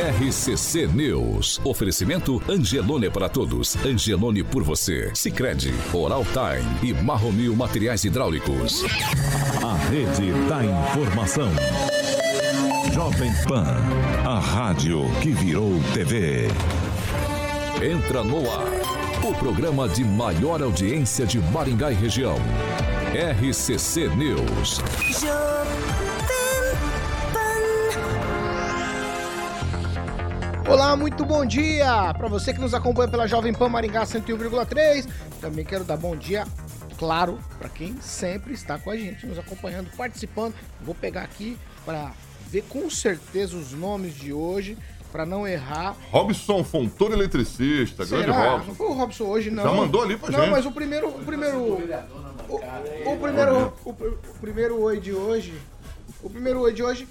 RCC News. Oferecimento Angelone para todos. Angelone por você. Sicredi, Oral Time e Marromil Materiais Hidráulicos. A rede da informação. Jovem Pan, a rádio que virou TV. Entra no ar, o programa de maior audiência de Maringá e região. RCC News. Olá, muito bom dia para você que nos acompanha pela Jovem Pan Maringá 101,3. Também quero dar bom dia, claro, para quem sempre está com a gente, nos acompanhando, participando. Vou pegar aqui para ver com certeza os nomes de hoje, para não errar. Robson Fontoura, eletricista, Será? grande Robson. Não foi o Robson hoje, não. Já mandou ali pra não, gente. Não, mas o primeiro. O primeiro. O, o primeiro. O, o primeiro oi de hoje. O primeiro oi de hoje.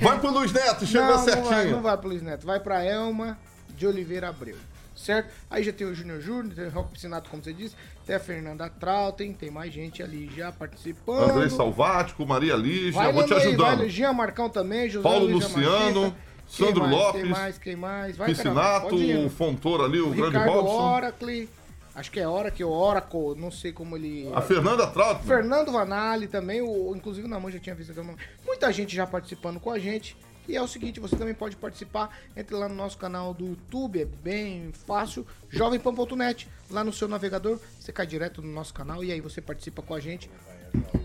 Vai pro Luiz Neto, chegou não, certinho. Não vai, não vai pro Luiz Neto, vai pra Elma de Oliveira Abreu. Certo? Aí já tem o Júnior Júnior, tem o Rock Piscinato, como você disse, tem a Fernanda Trautem, tem mais gente ali já participando. Andrei Salvático, Maria Lígia, vai vou te aí, ajudando. Vai, Jean Marcão também, José Paulo Luiz Luciano. Sandro mais, Lopes, Quem mais, quem mais? Vai, Piscinato, o Fontoura ali, o, grande Robson. Oracle, acho que é Oracle, Oracle, não sei como ele... A Fernanda Trautem. Fernando Vanali também, o, inclusive na mãe já tinha visto nome. Muita gente já participando com a gente. E é o seguinte, você também pode participar, entre lá no nosso canal do YouTube, é bem fácil, jovempan.net, lá no seu navegador, você cai direto no nosso canal e aí você participa com a gente.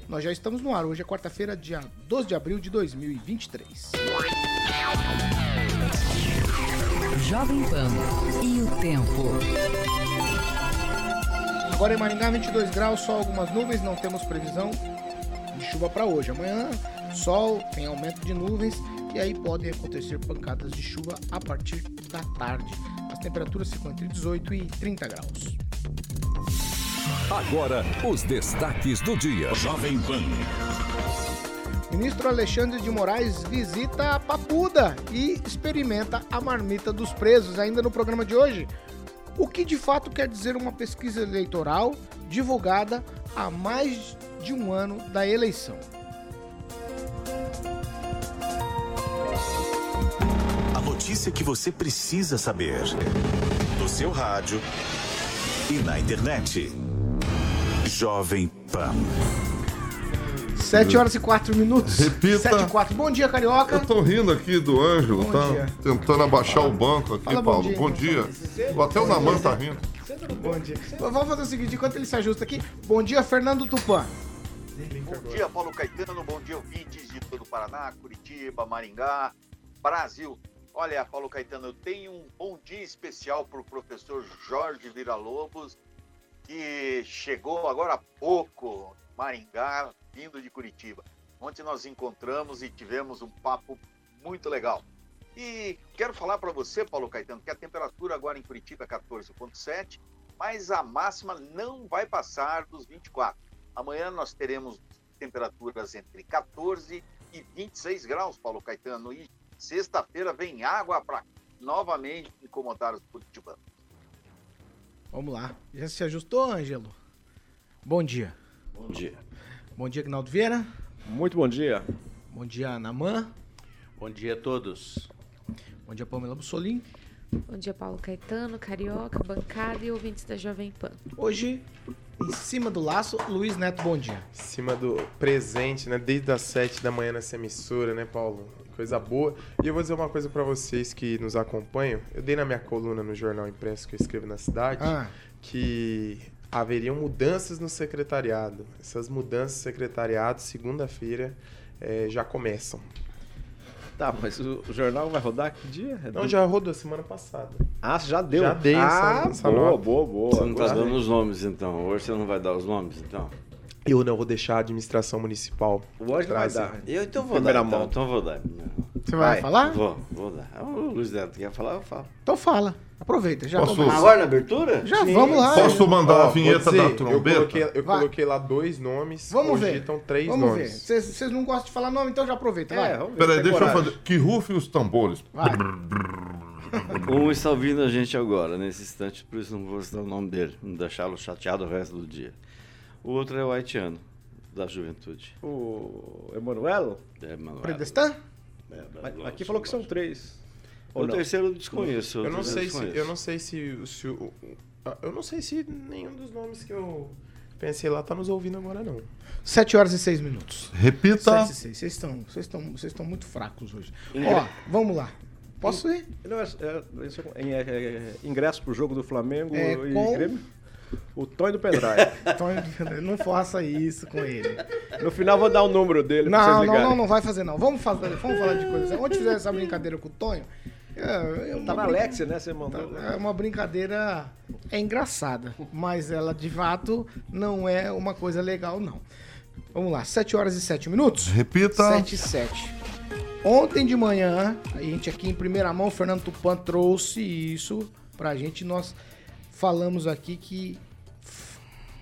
Nós já estamos no ar, hoje é quarta-feira, dia 12 de abril de 2023. Jovem Pan e o tempo. Agora em Maringá, 22 graus, só algumas nuvens, não temos previsão de chuva para hoje. Amanhã, sol, tem aumento de nuvens e aí podem acontecer pancadas de chuva a partir da tarde. As temperaturas ficam entre 18 e 30 graus. Agora, os destaques do dia. Jovem Pan. Ministro Alexandre de Moraes visita a Papuda e experimenta a marmita dos presos, ainda no programa de hoje. O que de fato quer dizer uma pesquisa eleitoral divulgada há mais de um ano da eleição? A notícia que você precisa saber. No seu rádio e na internet. Jovem Pan. 7 horas e 4 minutos. Repita. 7 e 4. Bom dia, Carioca. Eu tô rindo aqui do Ângelo, Bom tá dia. tentando abaixar o banco aqui, Fala bom Paulo. dia, Bom então. dia. Até o Naman tá rindo. Bom dia. Vamos fazer o seguinte, enquanto ele se ajusta aqui. Bom dia, Fernando Tupan. Bom dia, Paulo Caetano. Bom dia, ouvintes de todo o Paraná, Curitiba, Maringá, Brasil. Olha, Paulo Caetano, eu tenho um bom dia especial para o professor Jorge Vira-Lobos, que chegou agora há pouco, Maringá, vindo de Curitiba. Ontem nós encontramos e tivemos um papo muito legal. E quero falar para você, Paulo Caetano, que a temperatura agora em Curitiba é 14,7, mas a máxima não vai passar dos 24. Amanhã nós teremos temperaturas entre 14 e 26 graus, Paulo Caetano. E sexta-feira vem água para novamente incomodar os curitibanos. Vamos lá. Já se ajustou, Ângelo? Bom dia. Bom dia. Bom dia, Gnaldo Vieira. Muito bom dia. Bom dia, Naman. Bom dia a todos. Bom dia, Pamela Bussolim. Bom dia, Paulo Caetano, Carioca, bancada e ouvintes da Jovem Pan. Hoje, em cima do laço, Luiz Neto, bom dia. Em cima do presente, né? Desde as 7 da manhã nessa emissora, né, Paulo? Coisa boa. E eu vou dizer uma coisa pra vocês que nos acompanham. Eu dei na minha coluna no jornal impresso que eu escrevo na cidade Ah, que haveriam mudanças no secretariado. Essas mudanças no secretariado, segunda-feira, eh, já começam. Tá, mas o, jornal vai rodar que dia? É Não, do- já rodou semana passada. Ah, já deu? Já dei ah, essa- essa boa, nota. boa, boa. Você não tá dando os nomes, então. Hoje você não vai dar os nomes, então. Eu não vou deixar a administração municipal. Hoje vai trazer. dar. Eu então vou Primeira dar. Então, mão. então vou dar. você vai, Vai. falar? Vou, vou dar. Ah, O Luiz Neto quer falar, eu falo. Então fala. Aproveita. Já Posso- vamos. Agora na abertura? Já vamos lá. Posso mandar Ó, a vinheta dizer, da Eu trombeta? coloquei, eu Vai. coloquei lá dois nomes. Vamos ver. estão três Vamos ver. nomes. Vocês vocês não gostam de falar nome, então já aproveita. Vai. É, ver. Peraí, deixa eu coragem. fazer. Que rufem os tambores. Vai. Um está ouvindo a gente agora, nesse instante, por isso não vou citar o nome dele, não deixá-lo chateado o resto do dia. O outro é o haitiano, da juventude. O Emanuelo? É, Manuel. Predestan? É, Manuel, Aqui falou que são três. O terceiro eu desconheço. Eu o não sei eu se, desconheço. eu não sei se, se o- o- ah, eu não sei se nenhum dos nomes que eu pensei lá tá nos ouvindo agora não. 7 horas e 6 minutos. Repita. 7 e 6. Vocês estão, vocês estão, vocês estão muito fracos hoje. Ingre- Ó, vamos lá. Posso ir? Não, é, é, é, é, é, ingresso pro jogo do Flamengo É, e com- Grêmio. O Tonho do Pendrive. Tonho do Pendrive, não faça isso com ele. No final vou dar o número dele pra Não, vocês não, ligarem. não, não vai fazer não. Vamos, fazer, vamos falar de coisas. Ontem fizeram essa brincadeira com o Tonho. É, é uma Tá na brinca- Alex, né? Você mandou. É uma brincadeira é engraçada, mas ela de fato não é uma coisa legal, não. Vamos lá, 7 horas e 7 minutos? Repita. 7 e 7. Ontem de manhã, a gente aqui em primeira mão, o Fernando Tupan trouxe isso pra gente. Nós falamos aqui que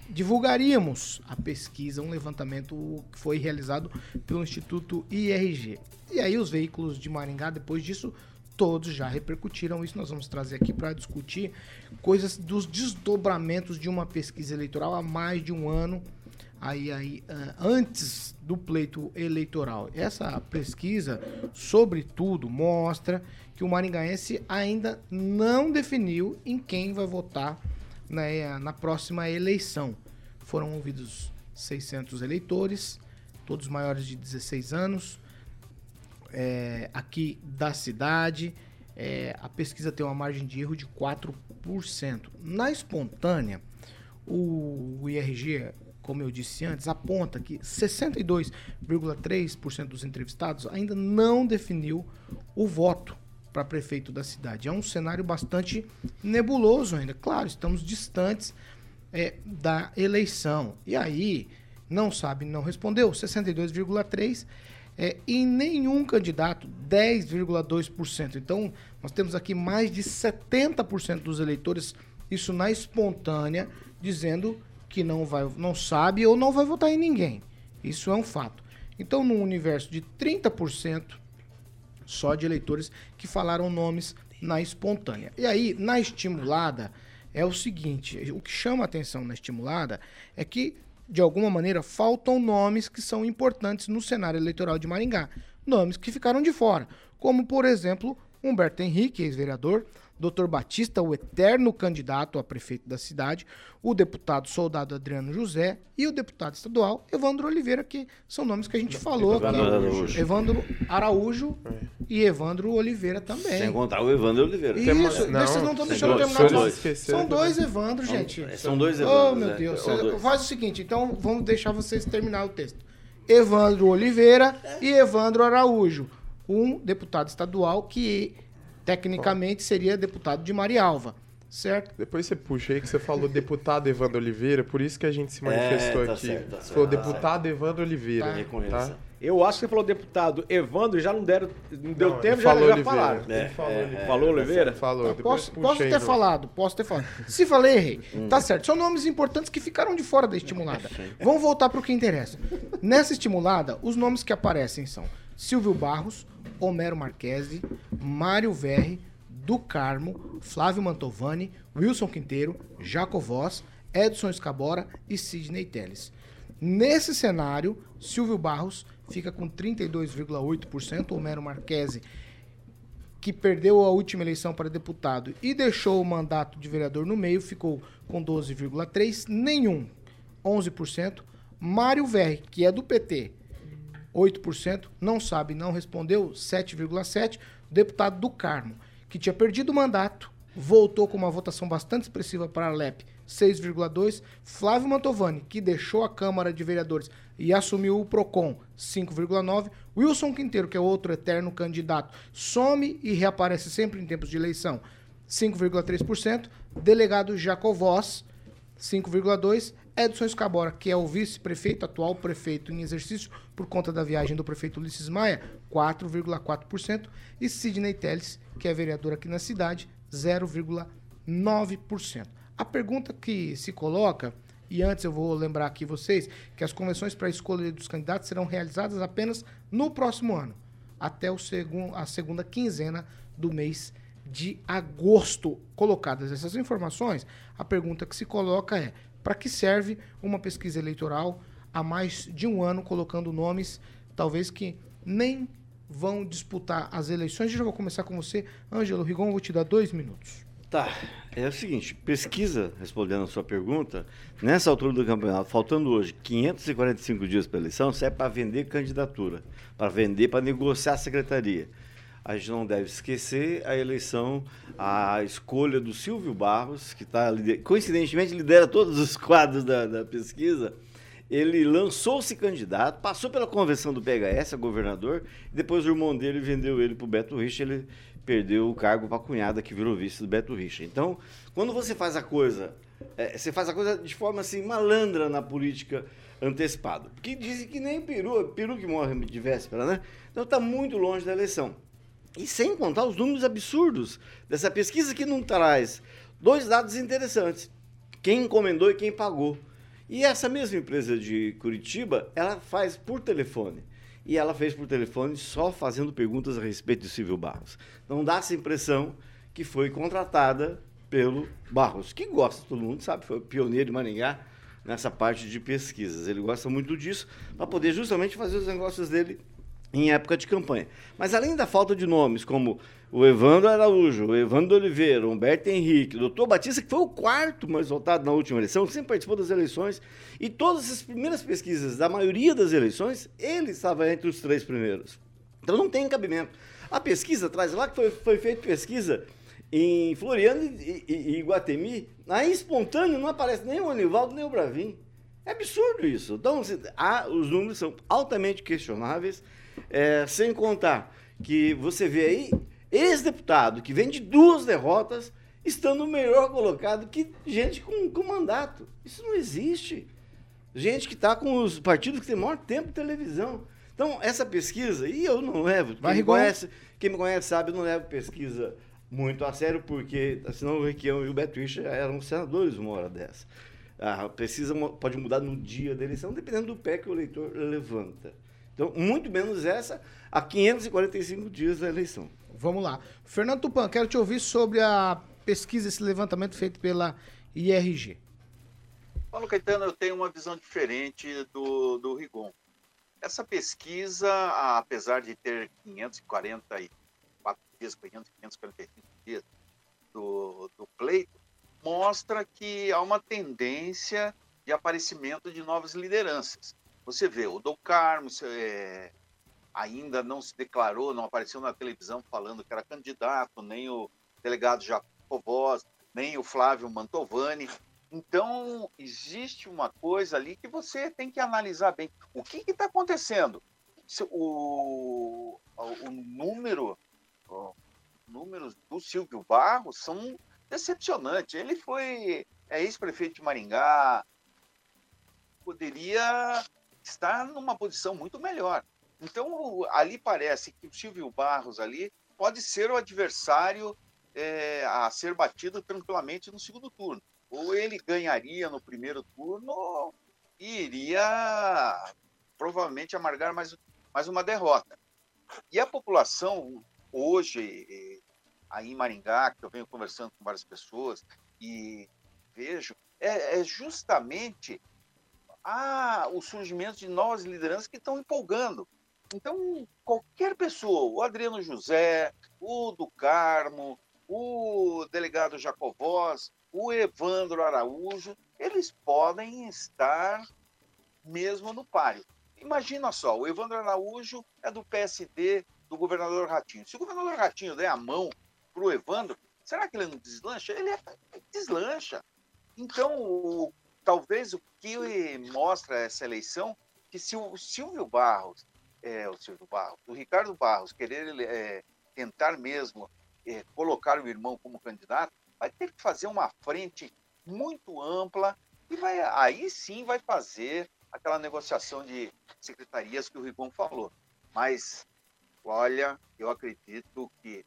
divulgaríamos a pesquisa, um levantamento que foi realizado pelo Instituto IRG. E aí os veículos de Maringá, depois disso, todos já repercutiram isso. Nós vamos trazer aqui para discutir coisas dos desdobramentos de uma pesquisa eleitoral há mais de um ano, aí, aí ah, antes do pleito eleitoral. Essa pesquisa, sobretudo, mostra que o maringaense ainda não definiu em quem vai votar né, na próxima eleição. Foram ouvidos 600 eleitores, todos maiores de 16 anos, é, aqui da cidade. é, a pesquisa tem uma margem de erro de 4%. Na espontânea, o IRG, como eu disse antes, aponta que 62,3% dos entrevistados ainda não definiu o voto para prefeito da cidade. É um cenário bastante nebuloso ainda. Claro, estamos distantes é, da eleição. E aí, não sabe, não respondeu, 62,3%. É, e nenhum candidato, 10,2%. Então, nós temos aqui mais de 70% dos eleitores, isso na espontânea, dizendo que não, vai, não sabe ou não vai votar em ninguém. Isso é um fato. Então, num universo de 30% só de eleitores que falaram nomes na espontânea. E aí, na estimulada, é o seguinte: o que chama atenção na estimulada é que, de alguma maneira, faltam nomes que são importantes no cenário eleitoral de Maringá. Nomes que ficaram de fora. Como, por exemplo, Humberto Henrique, ex-vereador, Dr. Batista, o eterno candidato a prefeito da cidade, o deputado soldado Adriano José e o deputado estadual Evandro Oliveira, que são nomes que a gente falou Evandro aqui. Araújo. Evandro Araújo e Evandro Oliveira também. Sem contar o Evandro Oliveira. Isso, vocês não estão deixando eu dois, terminar. são não. dois. São dois Evandro, São- gente. são dois Oh, Evandros, meu né? Deus. Dois. Faz o seguinte, então vamos deixar vocês terminar o texto. Evandro Oliveira e Evandro Araújo. Um deputado estadual que tecnicamente seria deputado de Marialva, certo? Depois você puxa aí que você falou deputado Evandro Oliveira, por isso que a gente se manifestou É, tá aqui. certo, tá certo, falou tá deputado Evandro Oliveira. Tá. Eu acho que você falou deputado Evandro, já não deram. Não deu Não, tempo, já, falou já Oliveira. falaram. Ele falou Oliveira. Falou Oliveira? Falou. Posso, posso ter falado, posso ter falado. Se falei, errei. Tá certo. São nomes importantes que ficaram de fora da estimulada. Vamos voltar para o que interessa. Nessa estimulada, os nomes que aparecem são Silvio Barros, Homero Marquesi, Mário Verri, do Carmo, Flávio Mantovani, Wilson Quinteiro, Jaco Voz, Edson Escabora e Sidney Telles. Nesse cenário, Silvio Barros fica com 32,8%, Homero Marquesi que perdeu a última eleição para deputado e deixou o mandato de vereador no meio, ficou com 12,3%, nenhum, 11%. Mário Verri, que é do PT, 8%, não sabe, não respondeu, 7,7%. Deputado do Carmo, que tinha perdido o mandato, voltou com uma votação bastante expressiva para a LEP, 6,2%. Flávio Mantovani, que deixou a Câmara de Vereadores e assumiu o PROCON, 5,9%. Wilson Quinteiro, que é outro eterno candidato, some e reaparece sempre em tempos de eleição, 5,3%. Delegado Jacovós, 5,2%. Edson Escabora, que é o vice-prefeito, atual prefeito em exercício, por conta da viagem do prefeito Ulisses Maia, 4,4%. E Sidney Telles, que é vereador aqui na cidade, 0,9%. A pergunta que se coloca, e antes eu vou lembrar aqui vocês, que as convenções para a escolha dos candidatos serão realizadas apenas no próximo ano, até o segun, a segunda quinzena do mês de agosto. Colocadas essas informações, a pergunta que se coloca é: para que serve uma pesquisa eleitoral há mais de um ano colocando nomes, talvez que nem vão disputar as eleições. Eu já vou começar com você, Ângelo Rigon, vou te dar dois minutos. Tá, é o seguinte, pesquisa, respondendo a sua pergunta, nessa altura do campeonato, faltando hoje 545 dias para a eleição, isso é para vender candidatura, para vender, para negociar a secretaria. A gente não deve esquecer a eleição, a escolha do Silvio Barros, que tá, lider- coincidentemente lidera todos os quadros da, da pesquisa. Ele lançou-se candidato, passou pela convenção do PHS, a governador, e depois o irmão dele vendeu ele para o Beto Richa, ele perdeu o cargo para a cunhada que virou vice do Beto Richa. Então, quando você faz a coisa, é, você faz a coisa de forma assim malandra na política antecipada. Porque dizem que nem peru, peru que morre de véspera, né? Então está muito longe da eleição. E sem contar os números absurdos dessa pesquisa que não traz dois dados interessantes: quem encomendou e quem pagou. E essa mesma empresa de Curitiba, ela faz por telefone. E ela fez por telefone só fazendo perguntas a respeito de Silvio Barros. Não dá essa impressão que foi contratada pelo Barros, que gosta, todo mundo sabe, foi pioneiro de Maringá nessa parte de pesquisas. Ele gosta muito disso para poder justamente fazer os negócios dele em época de campanha. Mas além da falta de nomes, como o Evandro Araújo, o Evandro Oliveira, o Humberto Henrique, o doutor Batista, que foi o quarto mais votado na última eleição, sempre participou das eleições, e todas as primeiras pesquisas da maioria das eleições, ele estava entre os três primeiros. Então não tem cabimento. A pesquisa traz lá que foi, foi feita pesquisa em Floriano e, e, e aí espontâneo não aparece nem o Anivaldo nem o Bravin. É absurdo isso. Então, se- os números são altamente questionáveis, é, sem contar que você vê aí ex-deputado que vem de duas derrotas estando melhor colocado que gente com, com mandato. Isso não existe. Gente que está com os partidos que têm maior tempo de televisão. Então, essa pesquisa, e eu não levo, quem me, conhece, quem me conhece sabe, eu não levo pesquisa muito a sério, porque senão o Requião e o Beto Richa eram senadores uma hora dessa. A pesquisa pode mudar no dia da eleição, dependendo do pé que o eleitor levanta. Então, muito menos essa, a 545 dias da eleição. Vamos lá. Fernando Tupan, quero te ouvir sobre a pesquisa, esse levantamento feito pela IRG. Paulo Caetano, eu tenho uma visão diferente do, do Rigon. Essa pesquisa, apesar de ter 544 dias, 545 dias do, do pleito, mostra que há uma tendência de aparecimento de novas lideranças. Você vê, o Dom Carmo é, ainda não se declarou, não apareceu na televisão falando que era candidato, nem o delegado Jacobós, nem o Flávio Mantovani. Então, existe uma coisa ali que você tem que analisar bem. O que está acontecendo? O, o número, números do Silvio Barros são decepcionantes. Ele foi é, ex-prefeito de Maringá, poderia estar numa posição muito melhor. Então, ali parece que o Silvio Barros ali pode ser o adversário é, a ser batido tranquilamente no segundo turno. Ou ele ganharia no primeiro turno e iria provavelmente amargar mais, mais uma derrota. E a população hoje, eh, aí em Maringá, que eu venho conversando com várias pessoas e vejo, é, é justamente a, o surgimento de novas lideranças que estão empolgando. Então, qualquer pessoa, o Adriano José, o do Carmo, o delegado Jacovós, o Evandro Araújo, eles podem estar mesmo no páreo. Imagina só, o Evandro Araújo é do PSD do governador Ratinho. Se o governador Ratinho der a mão para o Evandro, será que ele não deslancha? Ele é, deslancha. Então, o- talvez o que mostra essa eleição, que se o Silvio Barros, é, o Silvio Barros, o Ricardo Barros querer é, tentar mesmo é, colocar o irmão como candidato, vai ter que fazer uma frente muito ampla e vai, aí sim vai fazer aquela negociação de secretarias que o Rigon falou. Mas, olha, eu acredito que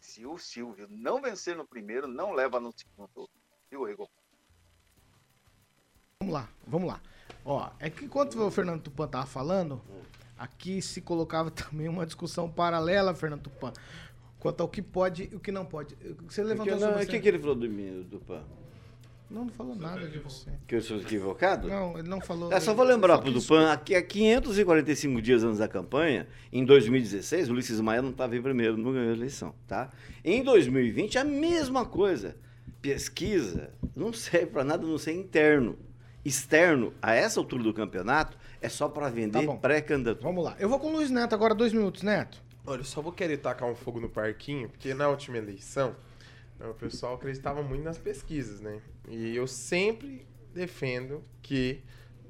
se o Silvio não vencer no primeiro, não leva no segundo. Viu, Rigon? Vamos lá, vamos lá. Ó, é que enquanto o Fernando Tupan tava falando, aqui se colocava também uma discussão paralela, Fernando Tupan, quanto ao que pode e o que não pode. Você O levantou que, sobre não, o essa- que, que ele falou do mim, do PAN? Não, não falou nada de você. Que eu sou equivocado? Não, ele não falou. É só vou lembrar pro Dupan, aqui há 545 dias antes da campanha, em 2016, o Ulisses Maia não estava em primeiro, não ganhou a eleição, tá? Em 2020, a mesma coisa. Pesquisa não serve para nada, não ser interno. Externo, a essa altura do campeonato, é só para vender Tá bom. pré-candidatura. Vamos lá. Eu vou com o Luiz Neto agora, dois minutos, Neto. Olha, eu só vou querer tacar um fogo no parquinho, porque na última eleição, né, o pessoal acreditava muito nas pesquisas, né? E eu sempre defendo que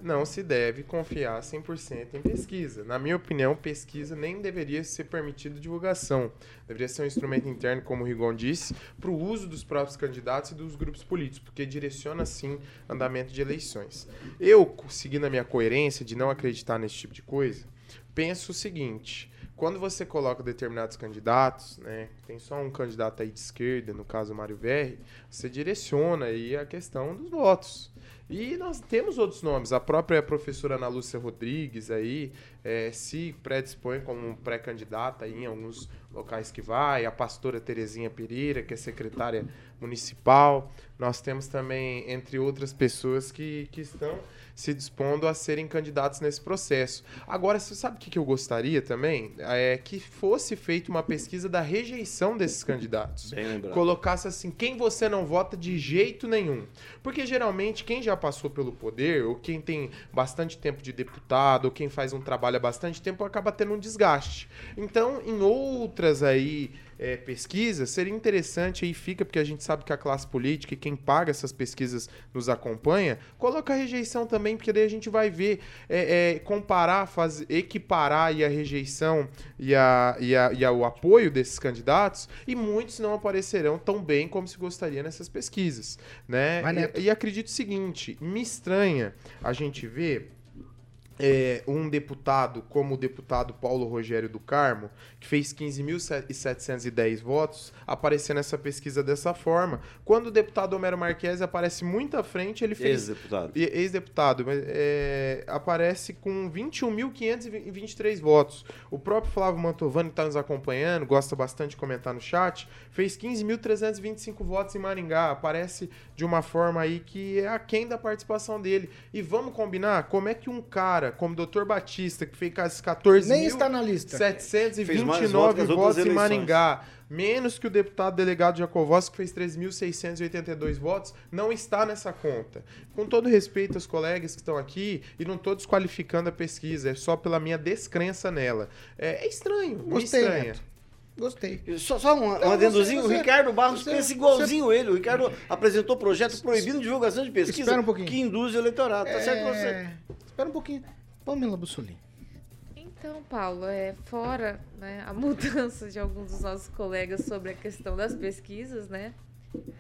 não se deve confiar 100% em pesquisa. Na minha opinião, pesquisa nem deveria ser permitido divulgação. Deveria ser um instrumento interno, como o Rigon disse, para o uso dos próprios candidatos e dos grupos políticos, porque direciona, sim, andamento de eleições. Eu, seguindo a minha coerência de não acreditar nesse tipo de coisa, penso o seguinte: quando você coloca determinados candidatos, né, tem só um candidato aí de esquerda, no caso o Mário Verri, você direciona aí a questão dos votos. E nós temos outros nomes. A própria professora Ana Lúcia Rodrigues aí eh, se predispõe como pré-candidata em alguns locais que vai. A pastora Terezinha Pereira, que é secretária municipal. Nós temos também, entre outras pessoas, que, que estão se dispondo a serem candidatos nesse processo. Agora, você sabe o que eu gostaria também? É que fosse feita uma pesquisa da rejeição desses candidatos. Colocasse assim, quem você não vota de jeito nenhum. Porque geralmente quem já passou pelo poder, ou quem tem bastante tempo de deputado, ou quem faz um trabalho há bastante tempo, acaba tendo um desgaste. Então, em outras aí é, pesquisas, seria interessante aí fica, porque a gente sabe que a classe política e quem paga essas pesquisas nos acompanha, coloca a rejeição também, porque daí a gente vai ver, é, é, comparar, fazer, equiparar aí a rejeição e, a, e, a, e a- o apoio desses candidatos, e muitos não aparecerão tão bem como se gostaria nessas pesquisas, né? E, e acredito o seguinte, me estranha a gente ver é, um deputado como o deputado Paulo Rogério do Carmo, que fez 15.710 votos, aparecer nessa pesquisa dessa forma. Quando o deputado Homero Marques aparece muito à frente, ele fez... Ex-deputado. Ex-deputado, mas, é, aparece com 21.523 votos. O próprio Flávio Mantovani, que está nos acompanhando, gosta bastante de comentar no chat, fez 15.325 votos em Maringá. Aparece de uma forma aí que é aquém da participação dele. E vamos combinar, como é que um cara como o Dr. Batista, que fez 14 Nem está na lista. Fez mais 729 votos em. Maringá, menos que o deputado delegado Jacovós, que fez 3.682 votos, não está nessa conta. Com todo respeito aos colegas que estão aqui, e não estou desqualificando a pesquisa, é só pela minha descrença nela. É, é estranho, muito Gostei, estranha. Neto. Gostei. Só, só um, Não, um adendozinho, você- o Ricardo Barros você- pensa igualzinho ele. O Ricardo apresentou projeto proibindo divulgação de pesquisa um que induz o eleitorado. Tá certo você? Espera um pouquinho. Pamela Bussolini. Então, Paulo, é, fora né, a mudança de alguns dos nossos colegas sobre a questão das pesquisas, né?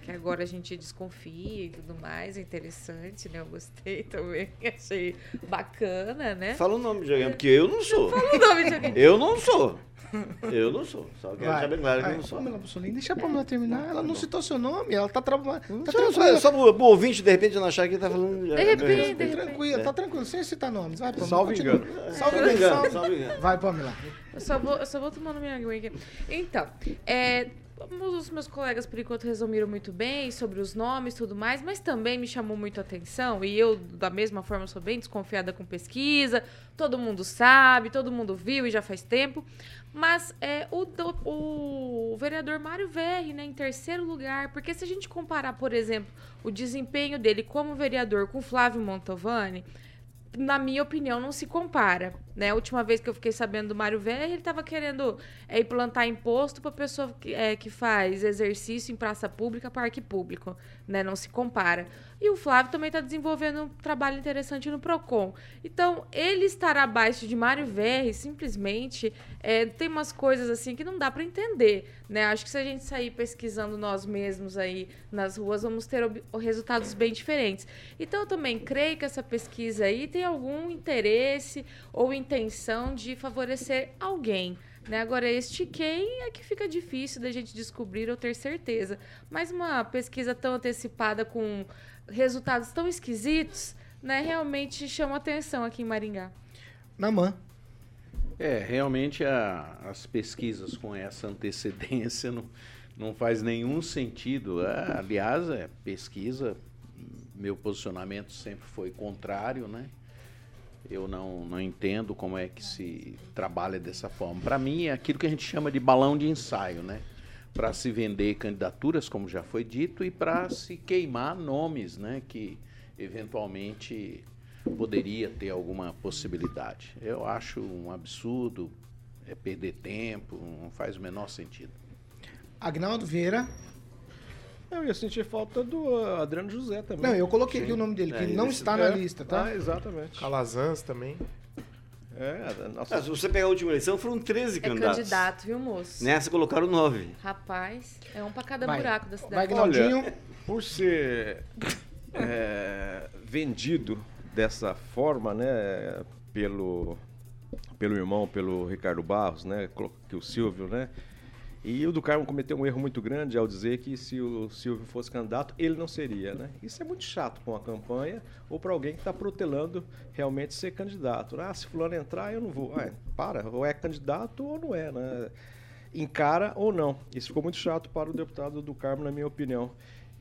Que agora a gente desconfia e tudo mais, é interessante, né? Eu gostei também, achei bacana, né? Fala o nome de alguém, porque eu não sou. Fala o nome de alguém. Eu não sou. Eu não sou. Só quero deixar bem claro que eu não sou. Pamela Bussolini, deixa a Pamela terminar. Ela não citou seu nome, ela tá trabalhando. Tá Só, tranquila. só, só pro, pro ouvinte, de repente, não achar que ele tá falando. De repente, de repente. Tranquila, tá tranquilo, sem citar nomes. Vai, Pamela. Salve Salve engano, salve engano. Vai, Pamela. Eu só vou, eu só vou tomando minha água aqui. Então, é, os meus colegas, por enquanto, resumiram muito bem sobre os nomes e tudo mais, mas também me chamou muito a atenção, e eu, da mesma forma, sou bem desconfiada com pesquisa, todo mundo sabe, todo mundo viu e já faz tempo, mas é, o, o vereador Mário Verri, né, em terceiro lugar, porque se a gente comparar, por exemplo, o desempenho dele como vereador com Flávio Mantovani, na minha opinião, não se compara. Né? A última vez que eu fiquei sabendo do Mário Velho, ele estava querendo é, implantar imposto para pessoa que, é, que faz exercício em praça pública, parque público. Né? Não se compara. E o Flávio também está desenvolvendo um trabalho interessante no PROCON. Então, ele estar abaixo de Mário Verri, simplesmente, é, tem umas coisas assim que não dá para entender. Né? Acho que se a gente sair pesquisando nós mesmos aí nas ruas, vamos ter resultados bem diferentes. Então, eu também creio que essa pesquisa aí tem algum interesse ou intenção de favorecer alguém. Né? Agora, este quem é que fica difícil da gente descobrir ou ter certeza. Mas uma pesquisa tão antecipada com resultados tão esquisitos, né, realmente chama atenção aqui em Maringá. Namã. É, realmente a- as pesquisas com essa antecedência não, não faz nenhum sentido. Ah, aliás, é pesquisa meu posicionamento sempre foi contrário, né? Eu não, não entendo como é que se trabalha dessa forma. Para mim, é aquilo que a gente chama de balão de ensaio, né? Para se vender candidaturas, como já foi dito, e para se queimar nomes, né? Que eventualmente poderia ter alguma possibilidade. Eu acho um absurdo, é perder tempo, não faz o menor sentido. Agnaldo Vieira. Eu ia sentir falta do Adriano José também. Não, eu coloquei aqui o nome dele, que ele não está na lista, tá? Ah, exatamente. Calazans também. É, Ah, se você pegar a última eleição, foram 13 É candidatos. candidato, viu, moço? Nessa colocaram 9. Rapaz, é um pra cada Vai. buraco da cidade. Olha, por ser é, vendido dessa forma, né, pelo, pelo irmão, pelo Ricardo Barros, né, que o Silvio, né, e o do Carmo cometeu um erro muito grande ao dizer que se o Silvio fosse candidato, ele não seria, né? Isso é muito chato para uma campanha ou para alguém que está protelando realmente ser candidato. Ah, se fulano entrar, eu não vou. Ah, para, ou é candidato ou não é, né? Encara ou não. Isso ficou muito chato para o deputado do Carmo, na minha opinião.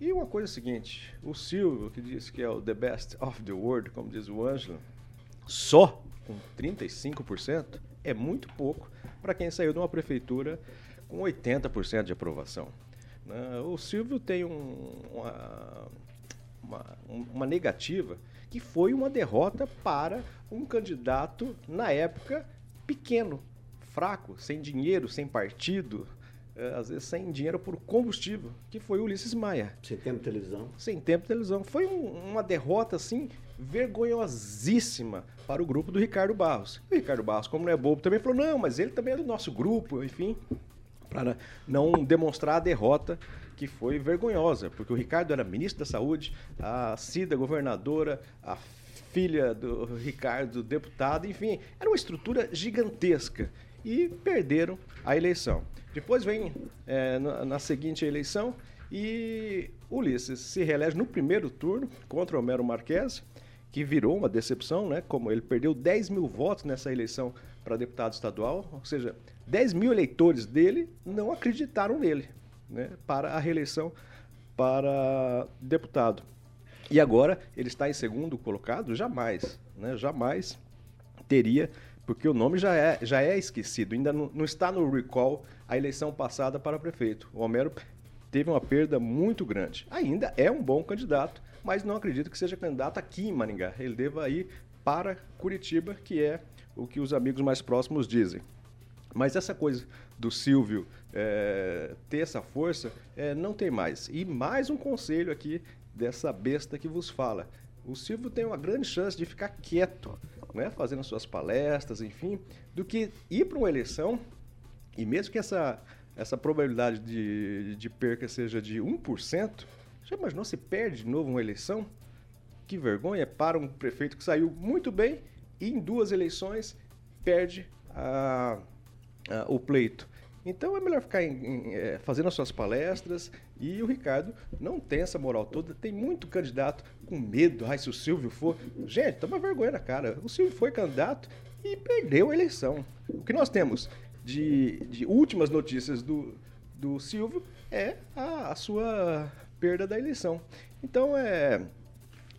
E uma coisa é a seguinte, o Silvio, que disse que é o the best of the world, como diz o Ângelo, só com 35% é muito pouco para quem saiu de uma prefeitura com 80% de aprovação. né? O Silvio tem um- uma, uma, um- uma negativa que foi uma derrota para um candidato, na época, pequeno, fraco, sem dinheiro, sem partido, eh, às vezes sem dinheiro por combustível, que foi o Ulisses Maia. Sem tempo de televisão. Sem tempo de televisão. Foi um- uma derrota, assim, vergonhosíssima para o grupo do Ricardo Barros. O Ricardo Barros, como não é bobo, também falou, não, mas ele também é do nosso grupo, enfim, para não demonstrar a derrota que foi vergonhosa, porque o Ricardo era ministro da Saúde, a Cida governadora, a filha do Ricardo deputado, enfim, era uma estrutura gigantesca e perderam a eleição. Depois vem na, na seguinte eleição e Ulisses se reelege no primeiro turno contra Homero Marques, que virou uma decepção, né? Como ele perdeu 10 mil votos nessa eleição para deputado estadual, ou seja, 10 mil eleitores dele não acreditaram nele, né? Para a reeleição para deputado. E agora ele está em segundo colocado? Jamais, né? Jamais teria, porque o nome já é, já é esquecido, ainda não, não está no recall a eleição passada para prefeito. O Homero teve uma perda muito grande. Ainda é um bom candidato, mas não acredito que seja candidato aqui em Maringá. Ele deva ir para Curitiba, que é o que os amigos mais próximos dizem. Mas essa coisa do Silvio eh, ter essa força, eh, não tem mais. E mais um conselho aqui dessa besta que vos fala. O Silvio tem uma grande chance de ficar quieto, né, fazendo suas palestras, enfim, do que ir para uma eleição e mesmo que essa, essa probabilidade de, de perca seja de 1%, já imaginou se perde de novo uma eleição? Que vergonha para um prefeito que saiu muito bem e em duas eleições perde a, a- o pleito. Então é melhor ficar em- em, eh, fazendo as suas palestras e o Ricardo não tem essa moral toda. Tem muito candidato com medo. Ai, se o Silvio for. Gente, toma vergonha na cara. O Silvio foi candidato e perdeu a eleição. O que nós temos de, de últimas notícias do, do Silvio é a, a sua perda da eleição. Então é,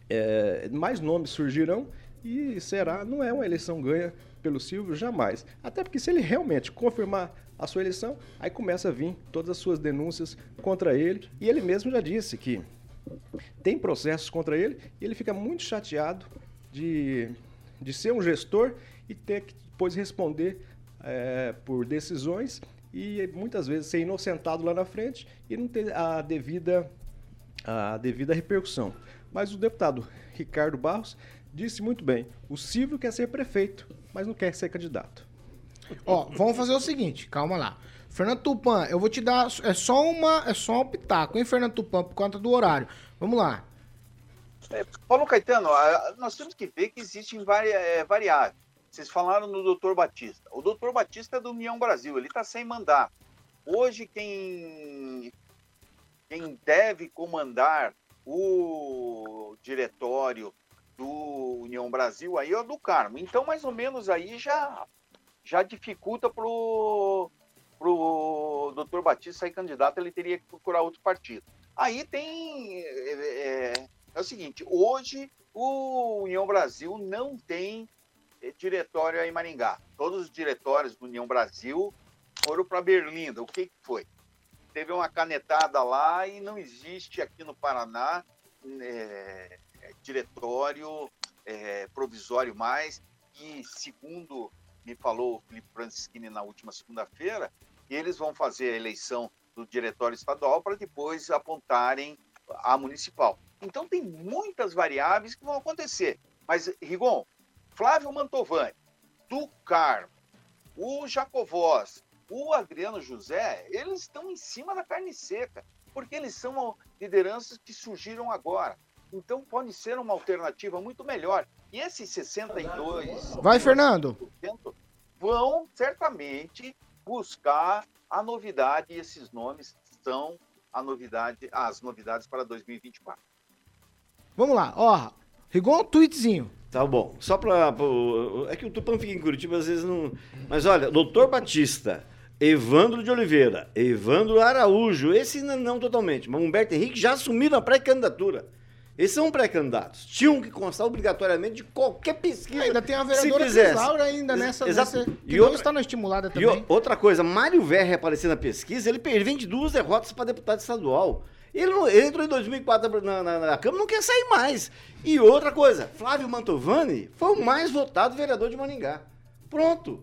é, mais nomes surgirão e será, não é uma eleição ganha pelo Silvio, jamais. Até porque se ele realmente confirmar a sua eleição, aí começa a vir todas as suas denúncias contra ele. E ele mesmo já disse que tem processos contra ele e ele fica muito chateado de, de ser um gestor e ter que depois responder eh, por decisões e muitas vezes ser inocentado lá na frente e não ter a devida, a devida repercussão. Mas o deputado Ricardo Barros disse muito bem: o Silvio quer ser prefeito, mas não quer ser candidato. Ó, vamos fazer o seguinte, calma lá. Fernando Tupan, eu vou te dar. É só uma. É só um pitaco, hein, Fernando Tupan, por conta do horário. Vamos lá. É, Paulo Caetano, nós temos que ver que existem vari, é, variáveis. Vocês falaram no doutor Batista. O doutor Batista é do União Brasil, ele está sem mandato. Hoje, quem, quem deve comandar o diretório do União Brasil aí é o do Carmo. Então, mais ou menos aí já, já dificulta pro pro doutor Batista sair candidato, ele teria que procurar outro partido. Aí tem é, é, É o seguinte, hoje o União Brasil não tem eh, diretório em Maringá. Todos os diretórios do União Brasil foram para Berlinda. O que, que foi? Teve uma canetada lá e não existe aqui no Paraná eh, diretório eh, provisório mais. E segundo me falou o Felipe Francischini na última segunda-feira, eles vão fazer a eleição do diretório estadual para depois apontarem a municipal. Então tem muitas variáveis que vão acontecer. Mas, Rigon, Flávio Mantovani, do Carmo, o Jacovós, o Adriano José, eles estão em cima da carne seca, porque eles são lideranças que surgiram agora. Então pode ser uma alternativa muito melhor. E esses 62 Vai, Fernando. vão certamente buscar a novidade e esses nomes são a novidade, as novidades para 2024. Vamos lá, ó. Rigon, tweetzinho. Tá bom. Só pra. pro- É que o Tupã fica em Curitiba, às vezes não. Mas olha, doutor Batista, Evandro de Oliveira, Evandro Araújo, esse não, não totalmente, mas Humberto Henrique já assumiram a pré-candidatura. Esses são pré-candidatos. Tinham que constar obrigatoriamente de qualquer pesquisa. Ainda tem a vereadora Cris fizesse. Laura ainda nessa, Exato. nessa E outra- está na estimulada E também. o- outra coisa, Mário Verre aparecer na pesquisa, ele per- vem de duas derrotas para deputado estadual. Ele, não- ele entrou em 2004 na, na, na Câmara, não quer sair mais. E outra coisa, Flávio Mantovani foi o mais votado vereador de Maningá. Pronto.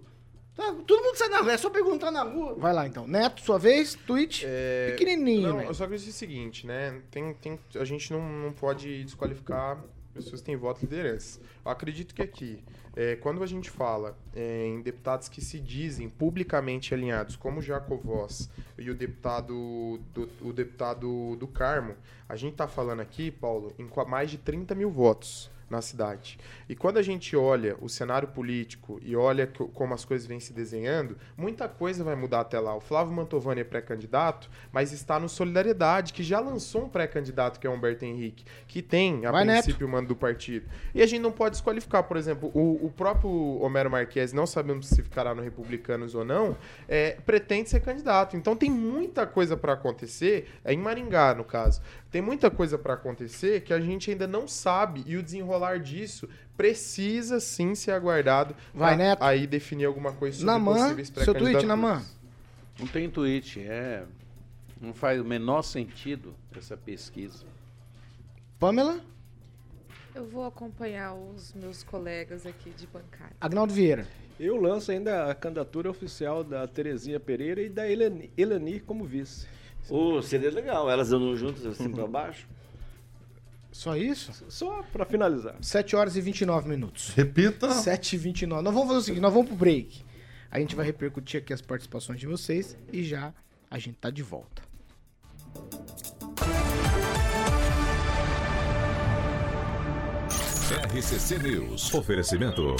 Tá, todo mundo sai na rua, é só perguntar na rua. Vai lá então. Neto, sua vez, tweet. Pequenininho, É, Não, né? eu só quero dizer o seguinte, né? Tem, tem, a gente não, não pode desqualificar pessoas que têm voto e liderança. Eu acredito que aqui, é, quando a gente fala é, em deputados que se dizem publicamente alinhados, como o Jacovós e o deputado do, o deputado do Carmo, a gente tá falando aqui, Paulo, em mais de 30 mil votos na cidade. E quando a gente olha o cenário político e olha co- como as coisas vêm se desenhando, muita coisa vai mudar até lá. O Flávio Mantovani é pré-candidato, mas está no Solidariedade, que já lançou um pré-candidato, que é o Humberto Henrique, que tem, a Vai, princípio, o mando do partido. E a gente não pode desqualificar, por exemplo, o, o próprio Homero Marques, não sabemos se ficará no Republicanos ou não, é, pretende ser candidato. Então tem muita coisa para acontecer, é em Maringá, no caso. Tem muita coisa para acontecer que a gente ainda não sabe e o desenrolar disso precisa sim ser aguardado Vai, Neto. aí definir alguma coisa sobre Naman, possíveis seu tweet. Naman. Não tem tweet, é. Não faz o menor sentido essa pesquisa. Pamela, Eu vou acompanhar os meus colegas aqui de bancada. Agnaldo Vieira. Eu lanço ainda a candidatura oficial da Terezinha Pereira e da Elani, Elani como vice. Ô, seria legal, elas andam juntas assim pra baixo. Só isso? Só pra finalizar. 7 horas e 29 minutos. Repita. 7 e 29. Nós vamos fazer o seguinte, nós vamos pro break. A gente vai repercutir aqui as participações de vocês e já a gente tá de volta. RCC News. Oferecimento.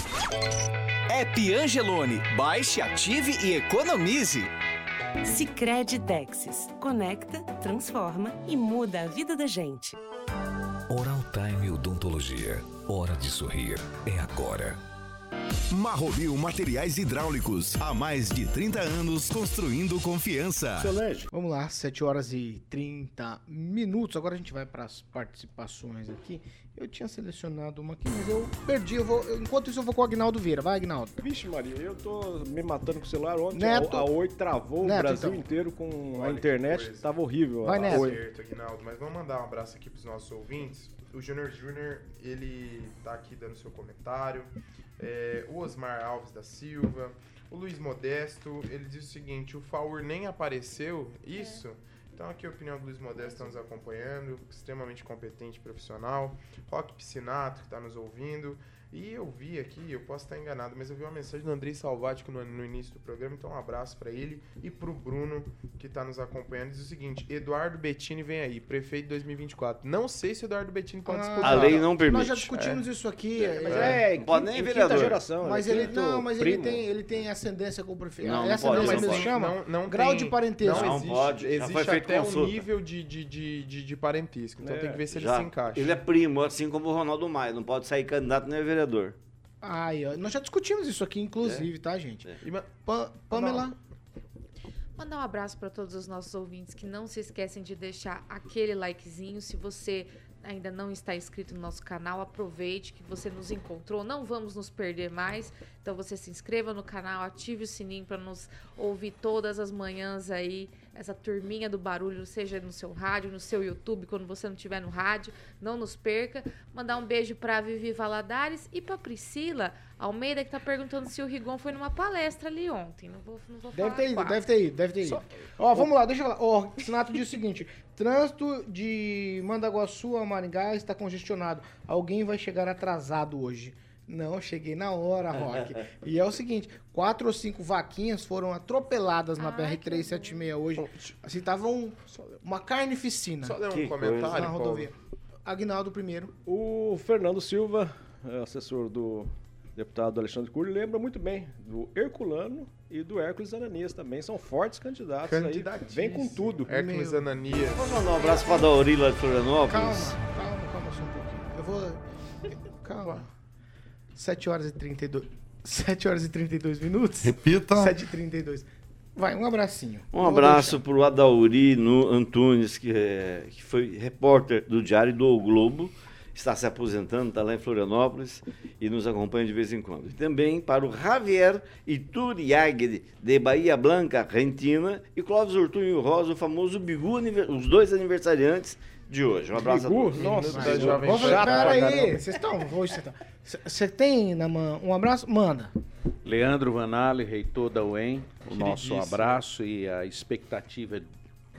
App Angelone. Baixe, ative e economize. Sicredi Texas. Conecta, transforma e muda a vida da gente. Oral Time Odontologia. Hora de sorrir. É agora. Marromil Materiais Hidráulicos. Há mais de 30 anos construindo confiança. Vamos lá, 7 horas e 30 minutos. Agora a gente vai para as participações aqui. Eu tinha selecionado uma aqui, mas eu perdi. Eu vou, enquanto isso, eu vou com o Agnaldo Vieira. Vai, Agnaldo. Vixe, Maria, eu tô me matando com o celular ontem. Neto. A, a Oi travou Neto, o Brasil então. inteiro com Olha a internet. Tava horrível. Vai, Neto. Oi. Certo, Aguinaldo, mas vamos mandar um abraço aqui pros nossos ouvintes. O Júnior Júnior, ele tá aqui dando seu comentário. É, o Osmar Alves da Silva. O Luiz Modesto, ele diz o seguinte, o Faur nem apareceu, isso? Então aqui a opinião do Luiz Modesto está nos acompanhando, extremamente competente profissional. Rock Piscinato, que está nos ouvindo. E eu vi aqui, eu posso estar enganado, mas eu vi uma mensagem do Andrei Salvático no, no início do programa, então um abraço para ele e para o Bruno, que está nos acompanhando. Diz o seguinte: Eduardo Bettini vem aí, prefeito 2024. Não sei se o Eduardo Bettini pode disputar. A lei não permite. Nós já discutimos isso aqui. É, mas é, é, pode nem quinta vereador. geração. Mas ele é não, mas ele tem, ele tem ascendência com o prefeito. Não, é não pode, mesmo não pode. chama? Não, não Grau tem- de parentesco. Não existe, pode, Existe até um consulta. nível de, de, de, de, de parentesco. Então É, tem que ver se ele Já. se encaixa. Ele é primo, assim como o Ronaldo Maia. Não pode sair candidato nem vereador. Ai, ó, nós já discutimos isso aqui, inclusive, tá, gente? E ma- Pa- Pamela, Mandar um abraço para todos os nossos ouvintes que não se esquecem de deixar aquele likezinho. Se você ainda não está inscrito no nosso canal, aproveite que você nos encontrou. Não vamos nos perder mais. Então você se inscreva no canal, ative o sininho para nos ouvir todas as manhãs aí, essa turminha do barulho, seja no seu rádio, no seu YouTube, quando você não estiver no rádio, não nos perca. Mandar um beijo para Vivi Valadares e para Priscila Almeida que tá perguntando se o Rigon foi numa palestra ali ontem. Não vou, não vou Deve falar ter ido, deve ter ido, deve ter ido. Ó, vamos lá, deixa eu falar. Ó, o Sinato diz o seguinte: trânsito de Mandaguaçu a Maringá está congestionado. Alguém vai chegar atrasado hoje. Não, cheguei na hora, Rock. e é o seguinte: quatro ou cinco vaquinhas foram atropeladas na BR-376 hoje. Assim, tava um- uma carnificina. Só ler um Que comentário, na rodovia. Agnaldo primeiro. O Fernando Silva, assessor do deputado Alexandre Cury, lembra muito bem do Herculano e do Hércules Ananias também. São fortes candidatos aí. Vem com tudo. Hércules Ananias. Vamos mandar um abraço pra Dauri lá de Florianópolis. Calma, calma, calma só um pouquinho. Eu vou. Calma. 7 horas e 32. 7 horas e 32 minutos? Repita. 7 e 32. Vai, um abracinho. Um Vou abraço para o Adauri no Antunes, que, é- que foi repórter do Diário do O Globo, está se aposentando, está lá em Florianópolis e nos acompanha de vez em quando. E também para o Javier Ituriague, de Bahia Blanca, Argentina, e Clóvis Ortunho Rosa, o famoso Bigu, os dois aniversariantes de hoje. Um abraço Bigu? a todos. Nossa, da Jovem Vamos Pan. Pera aí, vocês estão. Hoje. Você tem na mão um abraço? Manda. Leandro Vanali, reitor da UEM, o nosso abraço e a expectativa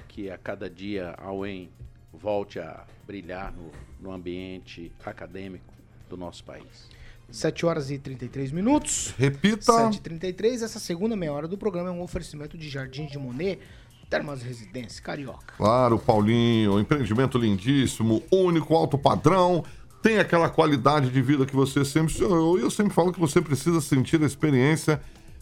que a cada dia a UEM volte a brilhar no, no ambiente acadêmico do nosso país. 7 horas e 33 minutos. Repita. 7 e 33 Essa segunda meia hora do programa é um oferecimento de Jardim de Monet, Termas Residência, Carioca. Claro, Paulinho, empreendimento lindíssimo, único, alto padrão, tem aquela qualidade de vida que você sempre sonhou. E eu sempre falo que você precisa sentir a experiência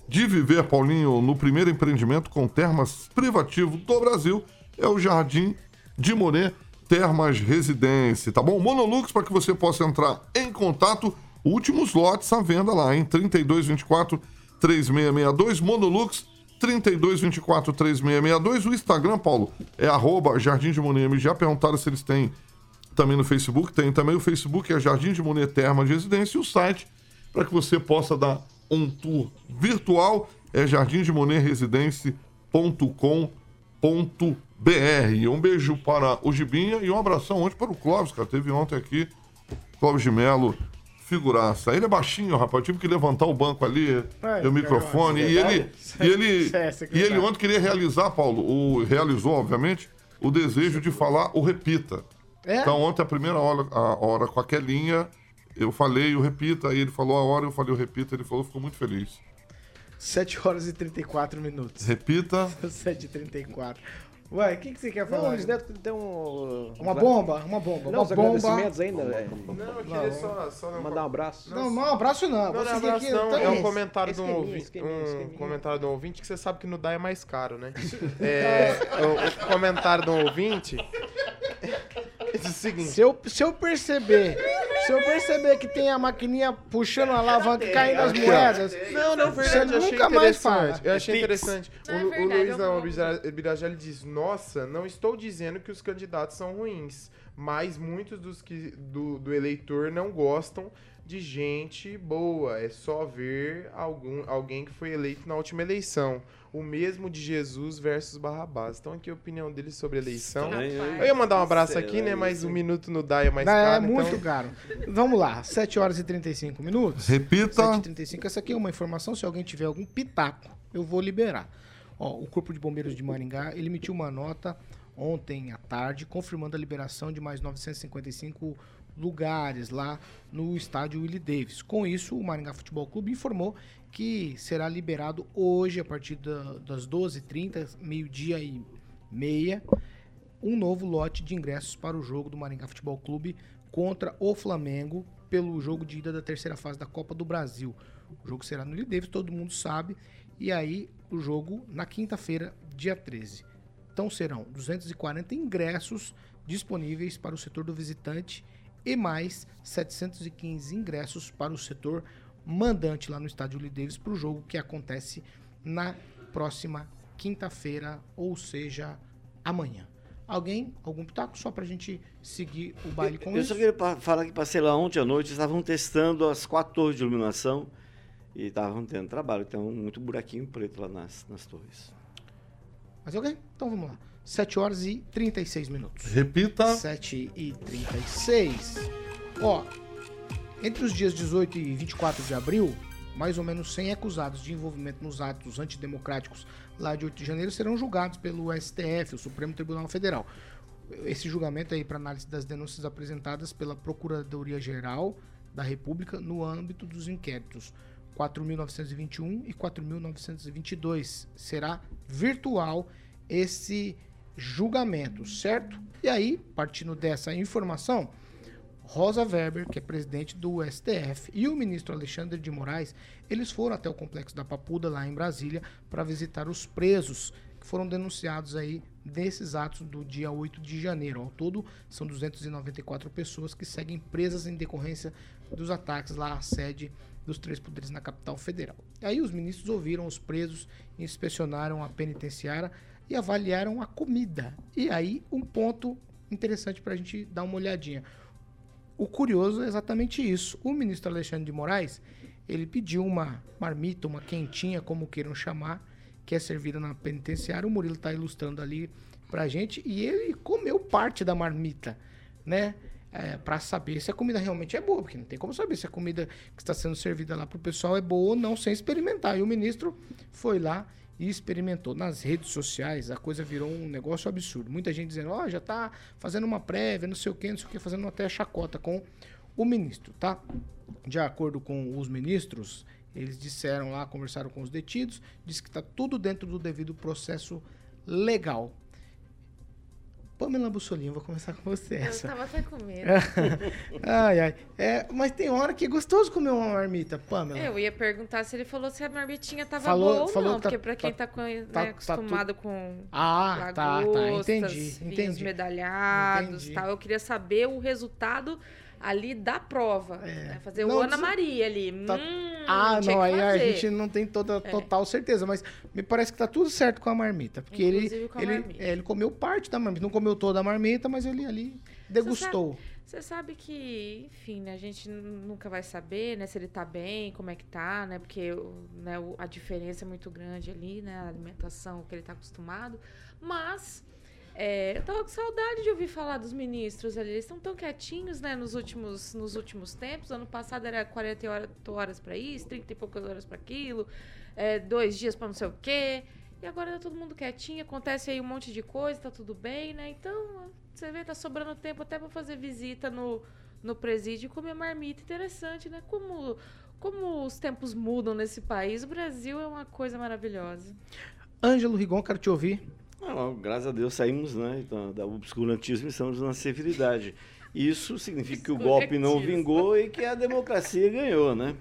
de viver, Paulinho, no primeiro empreendimento com termas privativo do Brasil, é o Jardim de Monet Termas Residência, tá bom? Monolux para que você possa entrar em contato. Últimos lotes à venda lá, hein? 3224 3662 Monolux 3224 3662. O Instagram, Paulo, é arroba Jardim de Monet. Já perguntaram se eles têm também no Facebook. Tem também o Facebook, é Jardim de Monet Termas de Residência. E o site, para que você possa dar um tour virtual, é jardimdemonetresidencia.com.br. Um beijo para o Gibinha e um abração ontem para o Clóvis, cara. Teve ontem aqui, Clóvis de Melo, figuraça. Ele é baixinho, rapaz. Eu tive que levantar o banco ali, Ai, o microfone. E ele, e ele, É, e ele ontem queria realizar, Paulo, o, realizou, obviamente, o desejo de falar o repita. É? Então, ontem, a primeira hora, a hora com aquela linha, eu falei o repita, aí ele falou a hora, eu falei o repita, ele falou, ficou muito feliz. 7 horas e 34 minutos. Repita. 7 e 34 Ué, o que, que você quer Não, falar? eles devem ter um... Uma bomba, uma bomba. Não, uma os bomba. agradecimentos ainda. é. Não, eu queria só, só dar um Mandar um abraço. Não, não, abraço não. Não, não é abraço, aqui, não. É um isso. comentário de um, ouvinte, um comentário de um ouvinte que você sabe que no DAI é mais caro, né? É, o, o comentário de um ouvinte o. Se eu, se eu perceber, se eu perceber que tem a maquininha puxando a alavanca e caindo as moedas, Não, não, você verdade, eu achei nunca mais fala. interessante. Eu achei Pix. interessante. O, Não, é o verdade, Luiz eu vou- o Bira- Birajali diz: Nossa, não estou dizendo que os candidatos são ruins, mas muitos dos que, do, do eleitor não gostam de gente boa. É só ver algum, alguém que foi eleito na última eleição. O mesmo de Jesus versus Barrabás. Então, aqui a opinião dele sobre a eleição. Eu ia mandar um abraço aqui, né? Mas um minuto no DAI é mais Não, caro. é muito então... caro. Vamos lá, 7 horas e 35 minutos. Repita. 7h35. Essa aqui é uma informação, se alguém tiver algum pitaco, eu vou liberar. Ó, o Corpo de Bombeiros de Maringá, ele emitiu uma nota ontem à tarde, confirmando a liberação de mais 955 lugares lá no estádio Willie Davis. Com isso, o Maringá Futebol Clube informou que será liberado hoje, a partir da- das 12h30, meio-dia e meia, um novo lote de ingressos para o jogo do Maringá Futebol Clube contra o Flamengo pelo jogo de ida da terceira fase da Copa do Brasil. O jogo será no Lee Davis, todo mundo sabe. E aí, o jogo na quinta-feira, dia 13. Então serão 240 ingressos disponíveis para o setor do visitante e mais 715 ingressos para o setor mandante lá no estádio Davis para o jogo que acontece na próxima quinta-feira, ou seja, amanhã. Alguém, algum pitaco, só pra gente seguir o baile com Eu isso? só queria falar que passei lá ontem à noite, estavam testando as quatro torres de iluminação e estavam tendo trabalho. Um muito buraquinho preto lá nas, nas torres. Mas ok? Então vamos lá. 7 horas e 36 minutos. Repita. 7 e 36. Ó, entre os dias 18 e 24 de abril, mais ou menos 100 acusados de envolvimento nos atos antidemocráticos lá de 8 de janeiro serão julgados pelo STF, o Supremo Tribunal Federal. Esse julgamento aí para análise das denúncias apresentadas pela Procuradoria-Geral da República no âmbito dos inquéritos 4.921 e 4.922. Será virtual esse julgamento, certo? E aí, partindo dessa informação, Rosa Weber, que é presidente do STF, e o ministro Alexandre de Moraes, eles foram até o complexo da Papuda, lá em Brasília, para visitar os presos que foram denunciados aí desses atos do dia 8 de janeiro. Ao todo, são 294 pessoas que seguem presas em decorrência dos ataques lá à sede dos três poderes na capital federal. Aí os ministros ouviram os presos, inspecionaram a penitenciária e avaliaram a comida. E aí um ponto interessante para a gente dar uma olhadinha. O curioso é exatamente isso. O ministro Alexandre de Moraes, ele pediu uma marmita, uma quentinha, como queiram chamar, que é servida na penitenciária. O Murilo está ilustrando ali pra gente. E ele comeu parte da marmita, né? É, para saber se a comida realmente é boa, porque não tem como saber se a comida que está sendo servida lá pro pessoal é boa ou não sem experimentar. E o ministro foi lá e experimentou. Nas redes sociais, a coisa virou um negócio absurdo. Muita gente dizendo, ó, já tá fazendo uma prévia, não sei o que, não sei o que, fazendo até chacota com o ministro, tá? De acordo com os ministros, eles disseram lá, conversaram com os detidos, disse que tá tudo dentro do devido processo legal. Pamela Bussolini, vou começar com você. Eu Essa. tava até com medo. ai, ai. É, mas tem hora que é gostoso comer uma marmita, Pamela. Eu ia perguntar se ele falou se a marmitinha tava Falou- boa ou falou não, tá- porque pra quem tá- tá, né, tá- tá acostumado com Ah, tá, tá, lagostas, entendi, vinhos entendi. medalhados Entendi. tal, eu queria saber o resultado ali da prova. né? Fazer Não, o Ana Maria ali. Tá- Hum, Ah, não, aí a gente não tem toda É. total certeza, mas me parece que tá tudo certo com a marmita. Porque ele, com a ele, marmita. é, ele comeu parte da marmita, não comeu toda a marmita, mas ele ali degustou. Você sabe que, enfim, né, a gente nunca vai saber, né, se ele tá bem, como é que tá, né, porque o- né, o- a diferença é muito grande ali, né, a alimentação que ele tá acostumado. Mas é, eu tava com saudade de ouvir falar dos ministros ali. Eles estão tão quietinhos, né, nos últimos, nos últimos tempos. Ano passado era 48 horas para isso, 30 e poucas horas para aquilo, é, dois dias para não sei o quê. E agora tá todo mundo quietinho, acontece aí um monte de coisa, tá tudo bem, né? Então, você vê, tá sobrando tempo até pra fazer visita no, no presídio e comer marmita. Interessante, né? Como, como os tempos mudam nesse país. O Brasil é uma coisa maravilhosa. Ângelo Rigon, quero te ouvir. Não, graças a Deus saímos né, da, obscurantismo e estamos na civilidade. Isso significa que o golpe não vingou e que a democracia ganhou, né?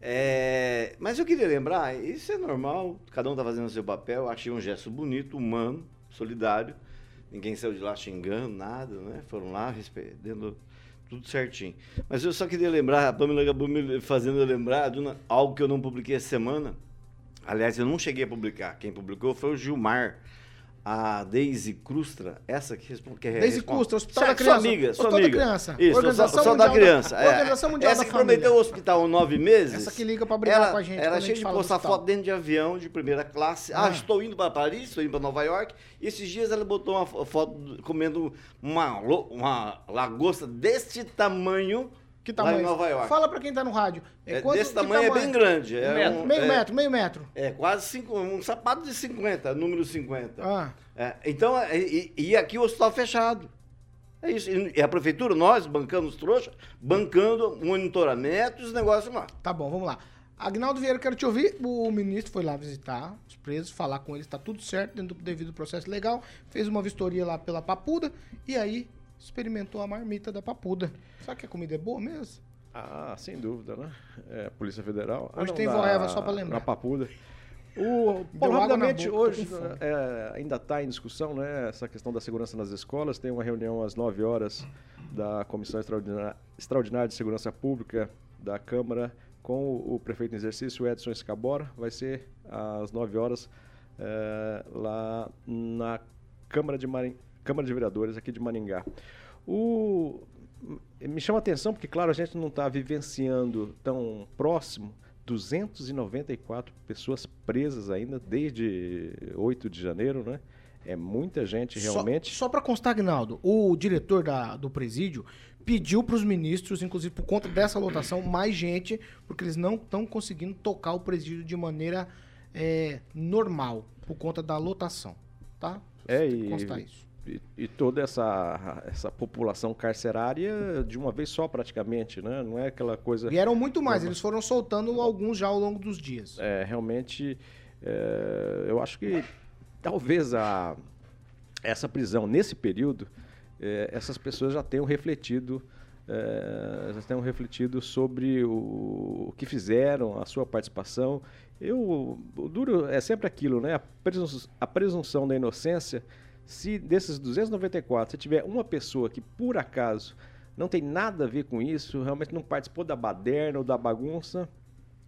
É, mas eu queria lembrar, isso é normal, cada um está fazendo o seu papel, achei um gesto bonito, humano, solidário, ninguém saiu de lá xingando, nada, né? Foram lá respeitando tudo certinho. Mas eu só queria lembrar, a Pamela acabou me fazendo eu lembrar de uma- algo que eu não publiquei essa semana, Aliás, eu não cheguei a publicar. Quem publicou foi o Gilmar. A Deise Crustra, essa que responde. Que é Deise Crustra, Hospital da Criança. Sua amiga, sua Hospital da amiga. Criança. Isso, Organização só, só da Mundial da- criança. é. Organização Mundial essa da que Família. prometeu o hospital nove meses. Essa que liga pra brigar ela, com a gente Ela a cheia de postar hospital. foto dentro de avião de primeira classe. Ah, Ah. estou indo para Paris, estou indo para Nova York. E esses dias ela botou uma fo- foto do- comendo uma, uma lagosta deste tamanho. Que Lá tamanho? em Nova York. Fala pra quem tá no rádio. É, quanto- desse que tamanho, é bem grande. É Metro, um- meio é- metro, meio metro. É, quase cinco, um sapato de 50, número 50. Ah. É, então, é, e, e aqui o hospital fechado. É isso. E a prefeitura, nós bancamos trouxa, bancando monitoramento, os negócios lá. Tá bom, vamos lá. Agnaldo Vieira, quero te ouvir. O ministro foi lá visitar os presos, falar com eles, tá tudo certo dentro do devido processo legal. Fez uma vistoria lá pela Papuda e aí experimentou a marmita da Papuda. Sabe que a comida é boa mesmo? Ah, sem dúvida, né? É, Polícia Federal. Ah, Hoje não, tem na- Voeva, só pra lembrar. Na Papuda. O, na rapidamente, boca, hoje é, ainda está em discussão né, essa questão da segurança nas escolas. Tem uma reunião às 9 horas da Comissão Extraordinária, Extraordinária de Segurança Pública da Câmara com o, o prefeito em exercício, Edson Escabora. Vai ser às 9 horas é, lá na Câmara de Maringá. Câmara de Vereadores aqui de Maringá. O, me chama a atenção porque, claro, a gente não está vivenciando tão próximo 294 pessoas presas ainda desde 8 de janeiro, né? É muita gente realmente. Só, só para constar, Agnaldo, o diretor da, do presídio pediu para os ministros, inclusive por conta dessa lotação, mais gente, porque eles não estão conseguindo tocar o presídio de maneira é, normal, por conta da lotação, tá? É, e, e, e, toda essa, essa população carcerária de uma vez só, praticamente, né? Não é aquela coisa... Vieram muito mais, eles foram soltando alguns já ao longo dos dias. É, realmente, é, eu acho que talvez a, essa prisão nesse período, é, essas pessoas já tenham refletido é, já tenham refletido sobre o, o, que fizeram, a sua participação. Eu, o duro é sempre aquilo, né? A, presunção, a presunção da inocência. Se desses 294, se tiver uma pessoa que por acaso não tem nada a ver com isso, realmente não participou da baderna ou da bagunça,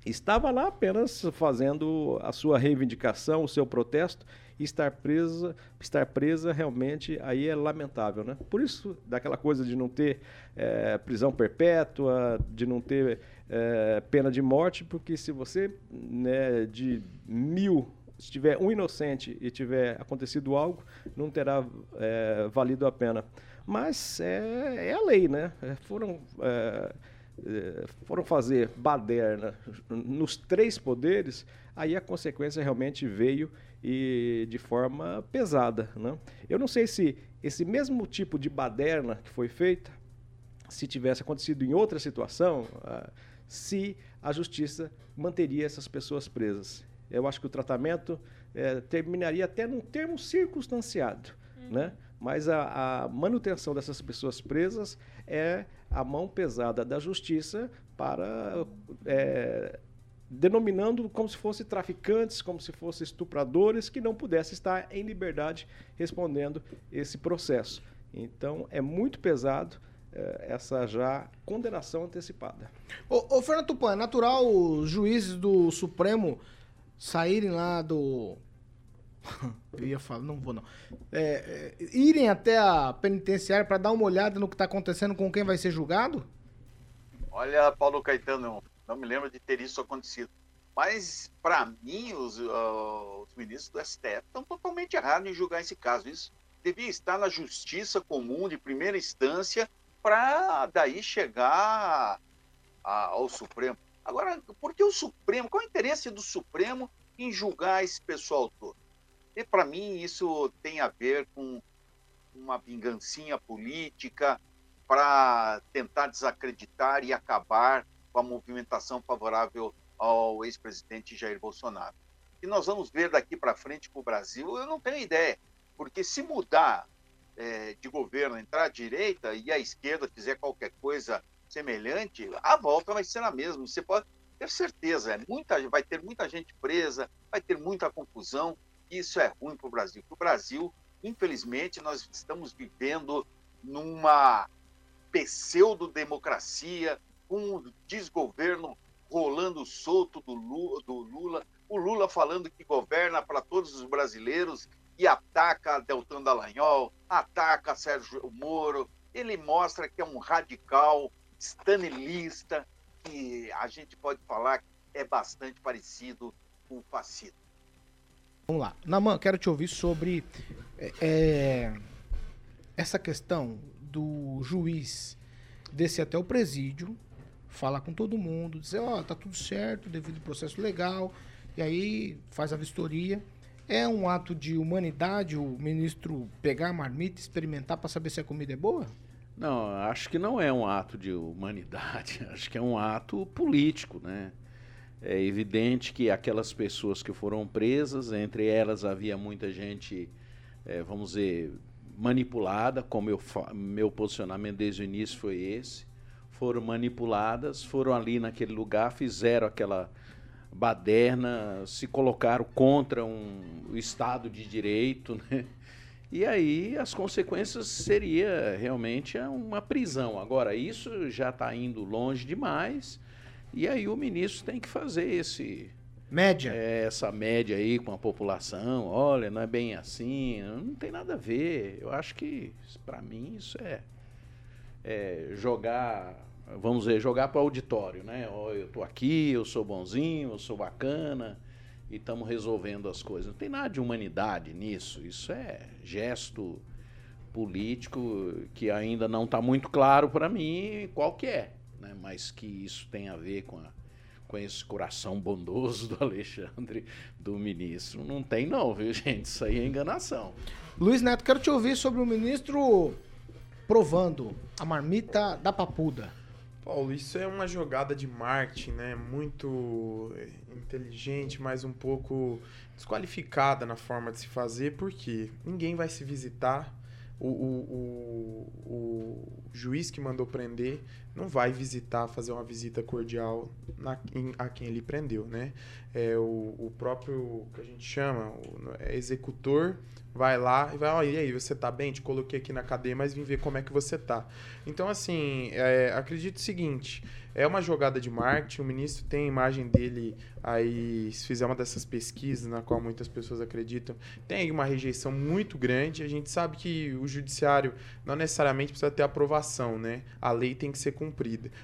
estava lá apenas fazendo a sua reivindicação, o seu protesto, e estar presa, estar presa realmente aí é lamentável, né? Por isso, daquela coisa de não ter é, prisão perpétua, de não ter é, pena de morte, porque se você né, de mil se tiver um inocente e tiver acontecido algo, não terá é, valido a pena. Mas é, é a lei, né? Foram eh, foram fazer baderna nos três poderes, aí a consequência realmente veio e de forma pesada. Né? Eu não sei se esse mesmo tipo de baderna que foi feita, se tivesse acontecido em outra situação, uh, se a justiça manteria essas pessoas presas. Eu acho que o tratamento uh, terminaria até num termo circunstanciado, uhum. né? mas a, a manutenção dessas pessoas presas é a mão pesada da justiça para é, denominando como se fossem traficantes, como se fossem estupradores que não pudessem estar em liberdade respondendo esse processo. Então é muito pesado é, essa já condenação antecipada. Ô, ô Fernando Tupan, é natural os juízes do Supremo saírem lá do Eu ia falar, não vou não. É, é, irem até a penitenciária para dar uma olhada no que está acontecendo com quem vai ser julgado? Olha, Paulo Caetano, não me lembro de ter isso acontecido. Mas, para mim, os, uh, os, ministros do STF estão totalmente errados em julgar esse caso. Isso devia estar na justiça comum de primeira instância para daí chegar a, ao Supremo. Agora, por que o Supremo? Qual é o interesse do Supremo em julgar esse pessoal todo? E para mim isso tem a ver com uma vingancinha política para tentar desacreditar e acabar com a movimentação favorável ao ex-presidente Jair Bolsonaro. E nós vamos ver daqui para frente com o Brasil, eu não tenho ideia, porque se mudar é, de governo, entrar à direita e a esquerda fizer qualquer coisa semelhante, a volta vai ser a mesma. Você pode ter certeza, é muita, vai ter muita gente presa, vai ter muita confusão isso é ruim para o Brasil. Para o Brasil, infelizmente, nós estamos vivendo numa pseudo-democracia, com um desgoverno rolando solto do Lula, o Lula falando que governa para todos os brasileiros e ataca Deltan Dallagnol, ataca Sérgio Moro. Ele mostra que é um radical stanilista, que a gente pode falar que é bastante parecido com o fascismo. Vamos lá. Naman, quero te ouvir sobre é, é, essa questão do juiz descer até o presídio, falar com todo mundo, dizer, ó, oh, tá tudo certo, devido ao processo legal, e aí faz a vistoria. É um ato de humanidade o ministro pegar a marmita, experimentar para saber se a comida é boa? Não, acho que não é um ato de humanidade, acho que é um ato político, né? É evidente que aquelas pessoas que foram presas, entre elas havia muita gente, é, vamos dizer, manipulada, como eu, meu posicionamento desde o início foi esse. Foram manipuladas, foram ali naquele lugar, fizeram aquela baderna, se colocaram contra um, o Estado de Direito, né? E aí as consequências seria realmente uma prisão. Agora, isso já está indo longe demais e aí o ministro tem que fazer esse Média. É, essa média aí com a população, olha, não é bem assim, não tem nada a ver. Eu acho que, para mim, isso é, é jogar, vamos dizer, jogar para o auditório, né? Ó, eu tô aqui, eu sou bonzinho, eu sou bacana e estamos resolvendo as coisas. Não tem nada de humanidade nisso. Isso é gesto político que ainda não está muito claro para mim qual que é, né? Mas que isso tem a ver com a com esse coração bondoso do Alexandre, do ministro. Não tem não, viu, gente? Isso aí é enganação. Luiz Neto, quero te ouvir sobre o ministro provando a marmita da papuda. Paulo, isso é uma jogada de marketing, né? Muito eh, inteligente, mas um pouco desqualificada na forma de se fazer, porque ninguém vai se visitar. O, o, o, o juiz que mandou prender não vai visitar, fazer uma visita cordial na, em, a quem ele prendeu, né? É, o, o próprio, que a gente chama, o é executor, vai lá e vai, ó, e aí, você tá bem? Te coloquei aqui na cadeia, mas vim ver como é que você tá. Então, assim, é, acredito o seguinte, é uma jogada de marketing, o ministro tem a imagem dele aí, se fizer uma dessas pesquisas, na qual muitas pessoas acreditam, tem uma rejeição muito grande, a gente sabe que o judiciário não necessariamente precisa ter aprovação, né? A lei tem que ser cumprida.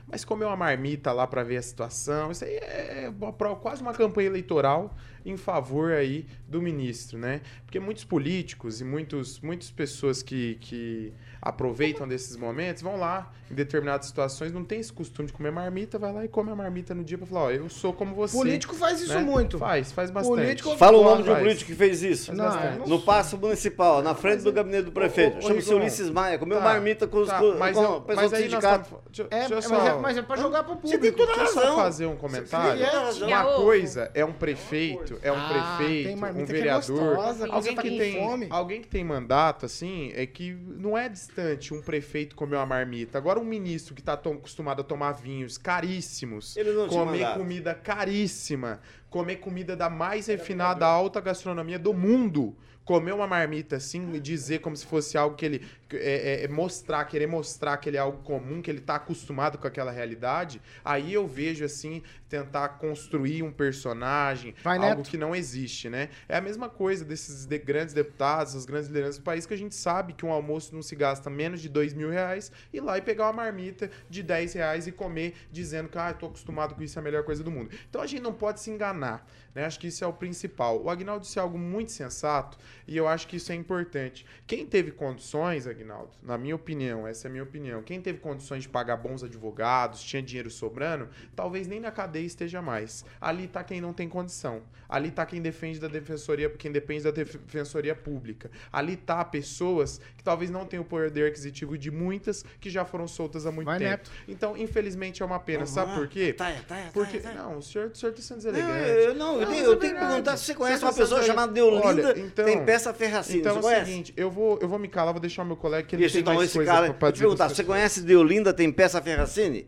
Mas comer uma marmita lá para ver a situação, isso aí é quase uma campanha eleitoral em favor aí do ministro, né? Porque muitos políticos e muitos, muitas pessoas que, que aproveitam desses momentos vão lá em determinadas situações, não tem esse costume de comer marmita, vai lá e come a marmita no dia para falar, ó, eu sou como você. Político faz isso né? muito. Faz, faz bastante. Político Fala o nome de um político que fez isso. Não, não no Paço Municipal, na frente do gabinete do prefeito. Chama-se Ulisses Maia, comeu tá, marmita com os tá, com, mas com eu- o pessoal mas nós sindicato. tamo- É, deixa mas é- mas é pra jogar pro Você tem público. toda a Deixa eu só razão. fazer um comentário. Uma coisa é um prefeito, é um Ah, prefeito, um que é vereador, gostosa, alguém tá que com tem, fome. alguém que tem mandato assim, é que não é distante um prefeito comer uma marmita. Agora um ministro que está acostumado a tomar vinhos caríssimos, Ele não tinha comer comida caríssima, comer comida da mais refinada alta gastronomia do mundo. Comer uma marmita assim e dizer como se fosse algo que ele. É, é, é mostrar, querer mostrar que ele é algo comum, que ele tá acostumado com aquela realidade. Aí eu vejo assim, tentar construir um personagem, Vai, algo Neto. que não existe, né? É a mesma coisa desses de- grandes deputados, as grandes lideranças do país, que a gente sabe que um almoço não se gasta menos de dois mil reais, ir lá e pegar uma marmita de 10 reais e comer, dizendo que, ah, tô acostumado com isso, é a melhor coisa do mundo. Então a gente não pode se enganar, né? Acho que isso é o principal. O Agnaldo disse algo muito sensato e eu acho que isso é importante. Quem teve condições, Agnaldo, na minha opinião, essa é a minha opinião, quem teve condições de pagar bons advogados, tinha dinheiro sobrando, talvez nem na cadeia esteja mais. Ali tá quem não tem condição. Ali tá quem defende da defensoria, quem depende da defensoria pública. Ali tá pessoas que talvez não tenham o poder aquisitivo de muitas que já foram soltas há muito Vai, tempo. Neto. Então, infelizmente é uma pena. Sabe por quê? Taia, taia, Porque taia, taia. não, o senhor, o senhor tá sendo Não, deselegante. eu, não, eu tenho, eu tenho que perguntar se você conhece uma pessoa chamada Deolinda, tem peça Ferracini. Então você é o conhece? seguinte, eu vou, eu vou me calar, vou deixar o meu colega que ele Isso, tem então, mais esse coisa cara. pra, perguntar, você conhece Deolinda tem peça Ferracini?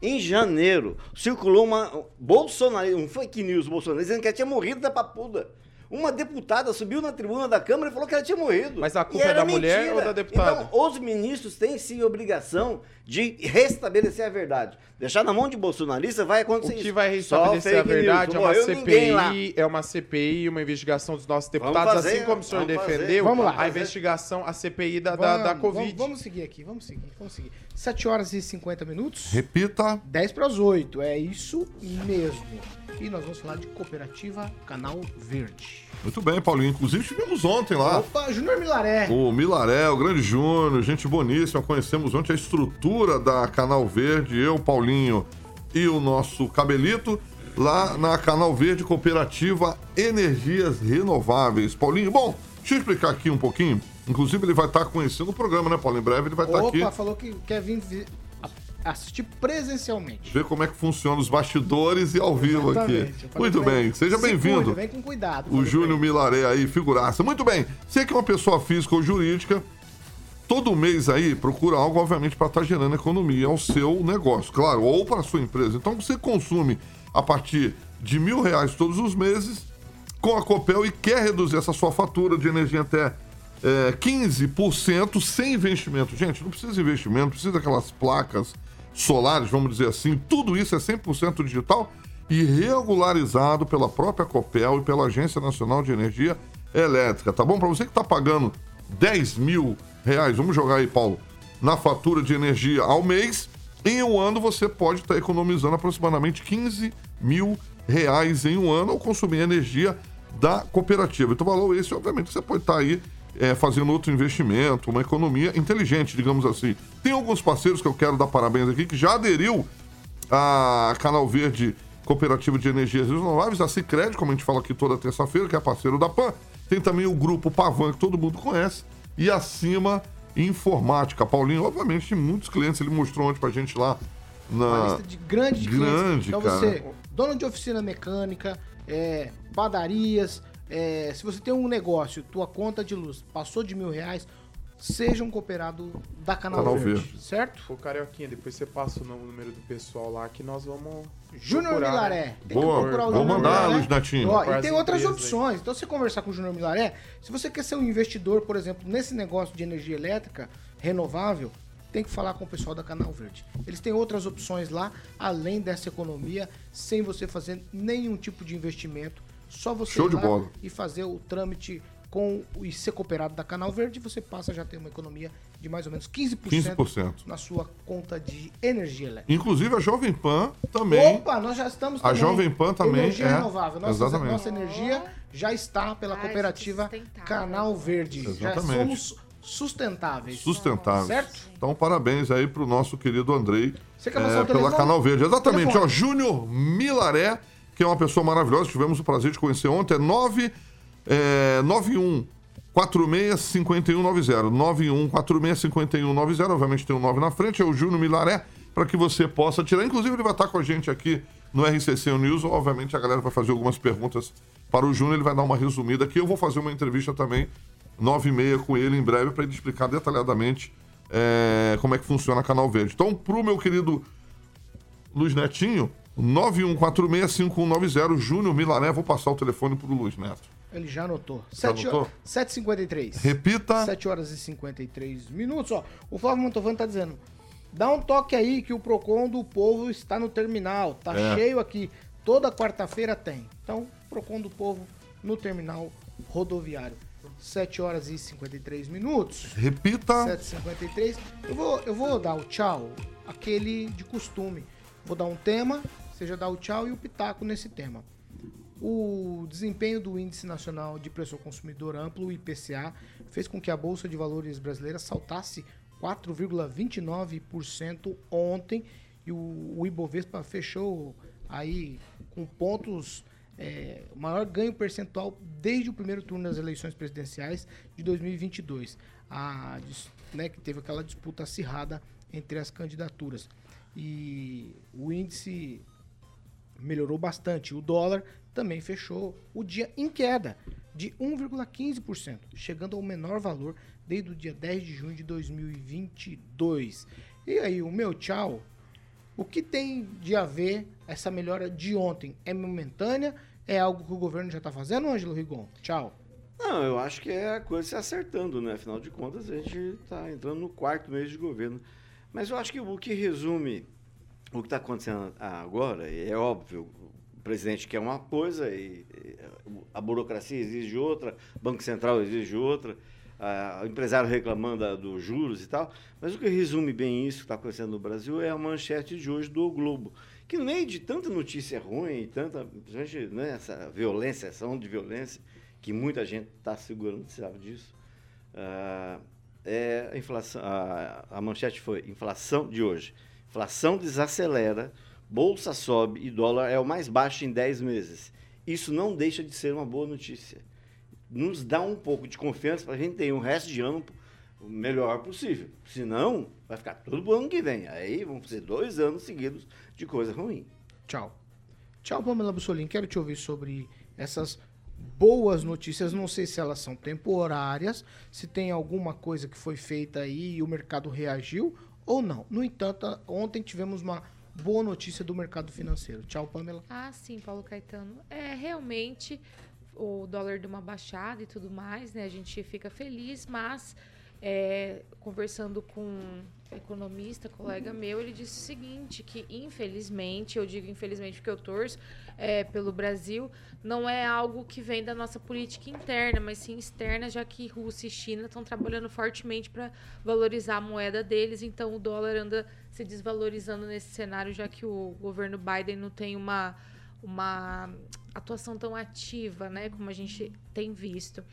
Em janeiro, circulou uma bolsonarista, um fake news bolsonarista, dizendo que ela tinha morrido da papuda. Uma deputada subiu na tribuna da Câmara e falou que ela tinha morrido. Mas a culpa é da mulher mentira. ou da deputada? Então, os ministros têm sim obrigação de restabelecer a verdade. Deixar na mão de bolsonarista vai O acontecer que isso. vai Só restabelecer a fake news. verdade é uma. CPI, é uma CPI, uma investigação dos nossos Vamos deputados, fazer, assim como o senhor vamos defendeu, Vamos lá. a investigação, a CPI da, da, da Vamos, Covid. Vamos, vamos seguir aqui, vamos seguir, vamos seguir. 7 horas e 50 minutos. Repita. 10 para as 8, é isso mesmo. E nós vamos falar de Cooperativa Canal Verde. Muito bem, Paulinho. Inclusive, estivemos ontem lá. Opa, Júnior Milaré. O Milaré, o grande Júnior, gente boníssima. Conhecemos ontem a estrutura da Canal Verde, eu, Paulinho e o nosso Cabelito, lá na Canal Verde Cooperativa Energias Renováveis. Paulinho, bom, deixa eu explicar aqui um pouquinho. Inclusive, ele vai estar conhecendo o programa, né, Paulo? Em breve ele vai estar aqui. Opa, falou que quer vir assistir presencialmente. Ver como é que funciona os bastidores e ao vivo Exatamente. aqui. Muito ele, bem, seja se bem-vindo. Vem com cuidado. O Júnior Milaré aí, figuraça. Muito bem. Você que é uma pessoa física ou jurídica, todo mês aí procura algo, obviamente, para estar gerando economia ao seu negócio, claro, ou para a sua empresa. Então você consome a partir de mil reais todos os meses com a Copel e quer reduzir essa sua fatura de energia até é, 15% sem investimento. Gente, não precisa de investimento, não precisa daquelas placas solares, vamos dizer assim. Tudo isso é 100% digital e regularizado pela própria Copel e pela Agência Nacional de Energia Elétrica, tá bom? Para você que está pagando 10 mil reais, vamos jogar aí, Paulo, na fatura de energia ao mês, em um ano você pode estar economizando aproximadamente 15 mil reais em um ano ao consumir energia da cooperativa. Então, valor esse, obviamente, você pode estar aí é, fazendo outro investimento, uma economia inteligente, digamos assim. Tem alguns parceiros que eu quero dar parabéns aqui que já aderiu a Canal Verde Cooperativa de Energias Renováveis, a Cicred, como a gente fala aqui toda terça-feira, que é parceiro da PAN. Tem também o grupo Pavan, que todo mundo conhece, e acima Informática. Paulinho, obviamente, tem muitos clientes, ele mostrou ontem pra gente lá na. Uma lista de grandes Grande, clientes. Então cara. você, dono de oficina mecânica, é, padarias, é, se você tem um negócio, tua conta de luz passou de mil reais, seja um cooperado da Canal, Canal Verde, Verde. certo? Ô, Carioquinha, depois você passa o número do pessoal lá que nós vamos. Júnior Milaré. né? Tem que procurar o vou mandar. Luiz. Ó, Para e tem outras empresas aí. opções. Então, você conversar com o Júnior Milaré, se você quer ser um investidor, por exemplo, nesse negócio de energia elétrica renovável, tem que falar com o pessoal da Canal Verde. Eles têm outras opções lá, além dessa economia, sem você fazer nenhum tipo de investimento. Só você Show ir de lá bola. e fazer o trâmite com e ser cooperado da Canal Verde, você passa a já ter uma economia de mais ou menos 15%, 15%. na sua conta de energia elétrica. Inclusive a Jovem Pan também. Opa, nós já estamos A. Jovem Pan também Energia é. renovável. Nossa, Exatamente. nossa energia já está pela cooperativa Canal Verde. Já Exatamente. somos sustentáveis. Sustentáveis. Certo? Então, parabéns aí pro nosso querido Andrei Você quer é, o pela telefone? Canal Verde. Exatamente, Telefone. ó, Júnior Milaré, que é uma pessoa maravilhosa, tivemos o prazer de conhecer ontem, é 9, é, 91 46 5190. 91 46 5190. Obviamente tem um 9 na frente, é o Júnior Milaré, para que você possa tirar. Inclusive, ele vai estar com a gente aqui no RCC News. Obviamente, a galera vai fazer algumas perguntas para o Júnior, ele vai dar uma resumida aqui. Eu vou fazer uma entrevista também, 9 e meia, com ele em breve, para ele explicar detalhadamente é, como é que funciona Canal Verde. Então, pro meu querido Luiz Netinho, 91465190, Júnior Milaré, vou passar o telefone pro Luiz Neto. Ele já anotou. Já 7 anotou? horas, 7h53. Repita. 7 horas e 53 minutos. Ó, o Flávio Mantovani tá dizendo: dá um toque aí que o Procon do Povo está no terminal. Tá É. cheio aqui. Toda quarta-feira tem. Então, Procon do Povo no terminal rodoviário. 7 horas e 53 minutos. Repita. 7h53. Eu vou, eu vou dar o tchau, aquele de costume. Vou dar um tema, já dá o tchau e o pitaco nesse tema. O desempenho do Índice Nacional de Preço ao Consumidor Amplo, IPCA, fez com que a Bolsa de Valores brasileira saltasse 4,29% ontem e o, o Ibovespa fechou aí com pontos, é, maior ganho percentual desde o primeiro turno das eleições presidenciais de 2022, a, né, que teve aquela disputa acirrada entre as candidaturas. E o índice melhorou bastante. O dólar também fechou o dia em queda de 1,15%, chegando ao menor valor desde o dia 10 de junho de 2022. E aí, o meu tchau, o que tem de a ver essa melhora de ontem? É momentânea? É algo que o governo já está fazendo, Ângelo Rigon? Tchau. Não, eu acho que é a coisa se acertando, né? Afinal de contas, a gente está entrando no quarto mês de governo. Mas eu acho que o que resume o que está acontecendo agora, é óbvio, o presidente quer uma coisa e a burocracia exige outra, o Banco Central exige outra, a- o empresário reclamando dos juros e tal. Mas o que resume bem isso que está acontecendo no Brasil é a manchete de hoje do Globo. Que meio de tanta notícia ruim, tanta, né, essa violência, essa onda de violência, que muita gente está segurando, sabe disso. Ah, é a inflação, a, a manchete foi inflação de hoje. Inflação desacelera, bolsa sobe e dólar é o mais baixo em 10 meses. Isso não deixa de ser uma boa notícia. Nos dá um pouco de confiança para a gente ter um resto de ano o melhor possível. Senão, vai ficar tudo pro ano que vem. Aí vão ser dois anos seguidos de coisa ruim. Tchau. Tchau, Pamela Bussolini. Quero te ouvir sobre essas boas notícias. Não sei se elas são temporárias, se tem alguma coisa que foi feita aí e o mercado reagiu ou não. No entanto, ontem tivemos uma boa notícia do mercado financeiro. Tchau, Pamela. Ah, sim, Paulo Caetano. É, realmente, o dólar deu uma baixada e tudo mais, né? A gente fica feliz, mas é, conversando com economista, colega meu, ele disse o seguinte, que infelizmente, eu digo infelizmente porque eu torço é, pelo Brasil, não é algo que vem da nossa política interna, mas sim externa, já que Rússia e China estão trabalhando fortemente para valorizar a moeda deles, então o dólar anda se desvalorizando nesse cenário, já que o governo Biden não tem uma, uma atuação tão ativa, né, como a gente tem visto.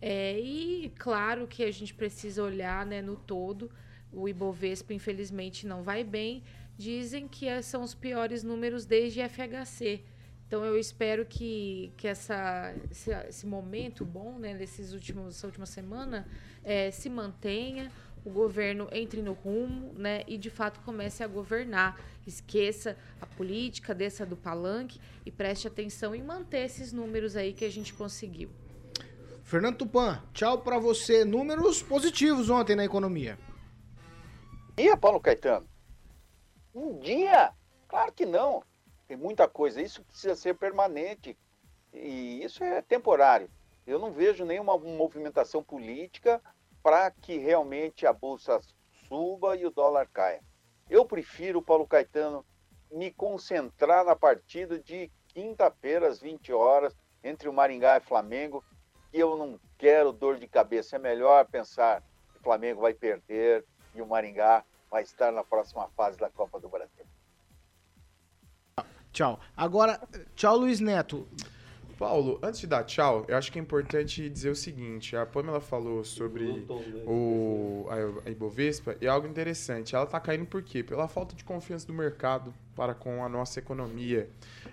É, e claro que a gente precisa olhar né, no todo. O Ibovespa, infelizmente, não vai bem. Dizem que é- são os piores números desde FHC. Então eu espero que, que essa, esse, esse momento bom, né, desses últimos, essa última semana, eh, se mantenha, o governo entre no rumo, né, e de fato comece a governar. Esqueça a política, desça do palanque e preste atenção em manter esses números aí que a gente conseguiu. Fernando Tupan, tchau pra você. Números positivos ontem na economia. Dia, Paulo Caetano? Um dia? Claro que não. Tem muita coisa. Isso precisa ser permanente. E isso é temporário. Eu não vejo nenhuma movimentação política para que realmente a bolsa suba e o dólar caia. Eu prefiro, Paulo Caetano, me concentrar na partida de quinta-feira às 20 horas entre o Maringá e Flamengo, que eu não quero dor de cabeça. É melhor pensar que o Flamengo vai perder e o Maringá vai estar na próxima fase da Copa do Brasil. Tchau. Agora, tchau, Luiz Neto. Paulo, antes de dar tchau, eu acho que é importante dizer o seguinte: a Pamela falou sobre o, a, Ibovespa e é algo interessante. Ela está caindo por quê? Pela falta de confiança do mercado para com a nossa economia.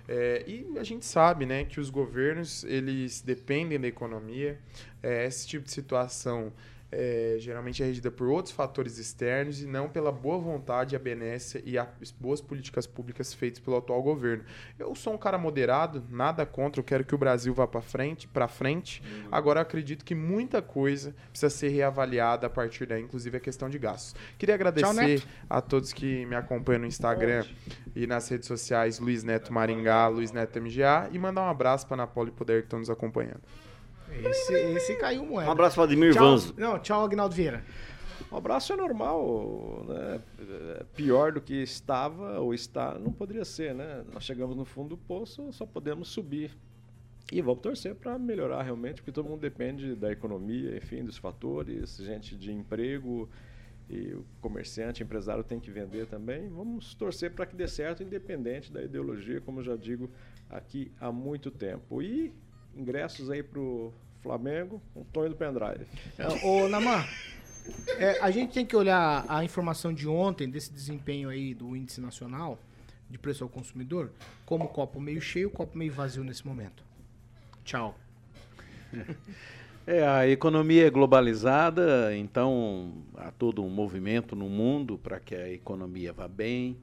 É, e a gente sabe né, que os governos eles dependem da economia. É, esse tipo de situação é, geralmente é regida por outros fatores externos e não pela boa vontade, a benécia e as boas políticas públicas feitas pelo atual governo. Eu sou um cara moderado, nada contra, eu quero que o Brasil vá para frente, para frente. Agora eu acredito que muita coisa precisa ser reavaliada a partir daí, inclusive a questão de gastos. Queria agradecer Neto. a todos que me acompanham no Instagram e nas redes sociais, Luiz Neto Maringá, Luiz Neto MGA, e mandar um abraço para a Napoli Poder que estão nos acompanhando. Esse, esse caiu moeda. Um abraço para Ademir Tchau. Vanzo. Não, tchau, Agnaldo Vieira. O abraço é normal, né? É, Pior do que estava ou está, não poderia ser, né? Nós chegamos no fundo do poço, só podemos subir. E vamos torcer para melhorar realmente, porque todo mundo depende da economia, enfim, dos fatores, gente de emprego e o comerciante, empresário tem que vender também. Vamos torcer para que dê certo, independente da ideologia, como eu já digo aqui há muito tempo. E ingressos aí pro Flamengo, com Tonho do Pendrive. É, Ô, Namar, é, a gente tem que olhar a informação de ontem, desse desempenho aí do índice nacional de preço ao consumidor, como copo meio cheio, copo meio vazio nesse momento. Tchau. É, a economia é globalizada, então há todo um movimento no mundo para que a economia vá bem.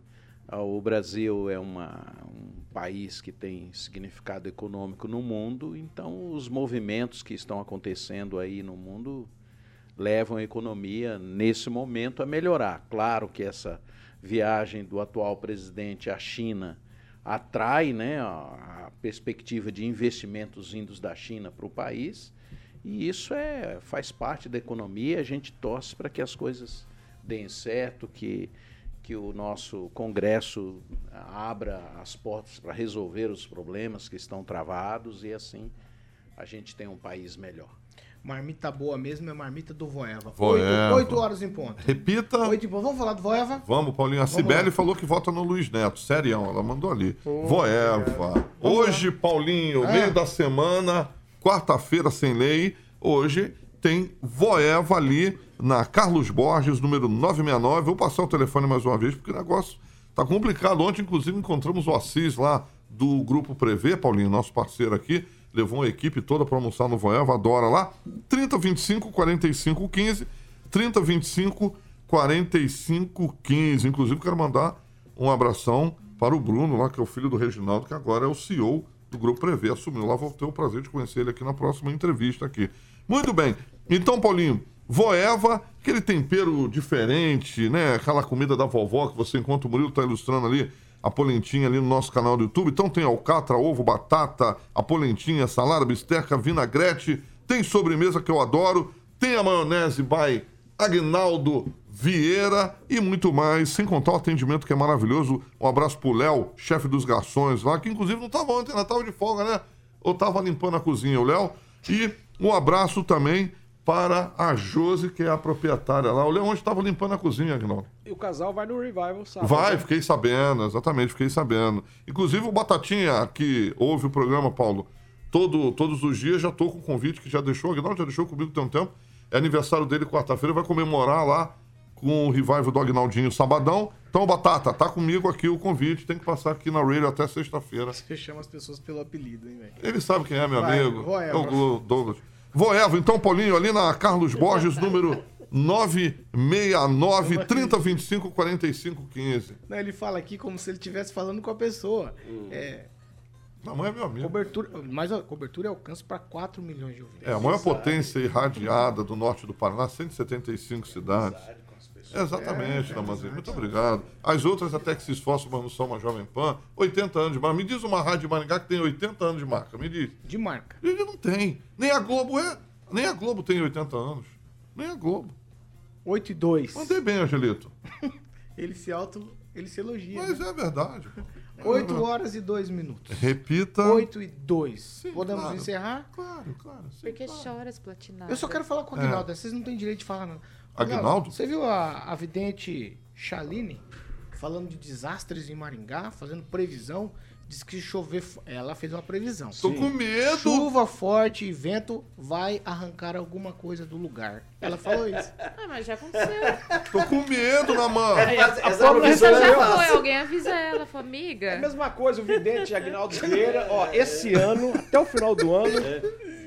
Ah, O Brasil é uma, um país que tem significado econômico no mundo, então os movimentos que estão acontecendo aí no mundo levam a economia, nesse momento, a melhorar. Claro que essa viagem do atual presidente à China atrai né, a, perspectiva de investimentos vindos da China para o país, e isso é, faz parte da economia. A gente torce para que as coisas deem certo, que, que o nosso Congresso abra as portas para resolver os problemas que estão travados e assim a gente tem um país melhor. Marmita boa mesmo é marmita do Voeva. Voeva. 8 horas em ponto. Repita. Oito em ponto. Vamos falar do Voeva? Vamos, Paulinho. A Cibele falou que vota no Luiz Neto. Serião, ela mandou ali. Voeva. Hoje, Paulinho, É. meio da semana, quarta-feira sem lei. Hoje tem Voeva ali na Carlos Borges, número 969. Vou passar o telefone mais uma vez, porque o negócio tá complicado. Ontem, inclusive, encontramos o Assis lá do Grupo Prevê, Paulinho, nosso parceiro aqui. Levou uma equipe toda para almoçar no Voeva, adora lá. 3025 4515. 3025 4515. Inclusive, quero mandar um abração para o Bruno, lá, que é o filho do Reginaldo, que agora é o CEO do Grupo Prevê. Assumiu lá, vou ter o prazer de conhecer ele aqui na próxima entrevista aqui. Muito bem. Então, Paulinho, Voeva, aquele tempero diferente, né? Aquela comida da vovó que você encontra, o Murilo tá ilustrando ali, a polentinha ali no nosso canal do YouTube. Então tem alcatra, ovo, batata, a polentinha, salada, bisteca, vinagrete. Tem sobremesa que eu adoro. Tem a maionese by Agnaldo Vieira e muito mais, sem contar o atendimento que é maravilhoso. Um abraço pro Léo, chefe dos garçons lá, que inclusive não tava ontem, né? Tava de folga, né? Ou tava limpando a cozinha, o Léo. E um abraço também para a Josi, que é a proprietária lá. O Léo ontem tava limpando a cozinha, Agnaldo. E o casal vai no Revival sábado. Vai, né? fiquei sabendo, exatamente, fiquei sabendo. Inclusive o Batatinha, que ouve o programa, Paulo, todo, todos os dias já tô com o convite que já deixou, o Agnaldo já deixou comigo tem um tempo. É aniversário dele quarta-feira, vai comemorar lá com o revival do Agnaldinho sabadão. Então, Batata, tá comigo aqui o convite, tem que passar aqui na radio até sexta-feira. Você chama as pessoas pelo apelido, hein, velho? Ele sabe quem é, meu Vai, amigo. É o Glo- Douglas. Voevo, então, Paulinho, ali na Carlos Borges, número 969 3025 4515. Não, ele fala aqui como se ele estivesse falando com a pessoa. É. Não, mas é meu amigo. Cobertura, mas a cobertura e alcance para 4 milhões de ouvintes. É, a maior potência irradiada do norte do Paraná, 175 cidades. Exatamente, Namazinho. Muito obrigado. As outras até que se esforçam, mas não são uma Jovem Pan. 80 anos de marca. Me diz uma rádio de Maringá que tem 80 anos de marca. Me diz. De marca. Ele não tem. Nem a Globo é. Nem a Globo tem 80 anos. Nem a Globo. 8 e 2. Mandei bem, Angelito. Ele se auto. Ele se elogia. Mas né? é verdade. 8 horas e 2 minutos. Repita. 8 e 2. Podemos claro. encerrar? Claro, claro. Por que choras, platinado? Eu só quero falar com o É. Aguinaldo. Vocês não têm direito de falar, não. Aguinaldo? Você viu a, a vidente Chaline falando de desastres em Maringá, fazendo previsão? Diz que chover. Ela fez uma previsão. Tô com medo. Chuva forte e vento vai arrancar alguma coisa do lugar. Ela falou isso. Ah, mas já aconteceu. Tô com medo, Namã. É, essa- A essa Paula previsão já é foi, fácil. alguém avisa ela, falou, amiga. É a mesma coisa, o vidente Agnaldo Vieira, ó, esse ano, até o final do ano,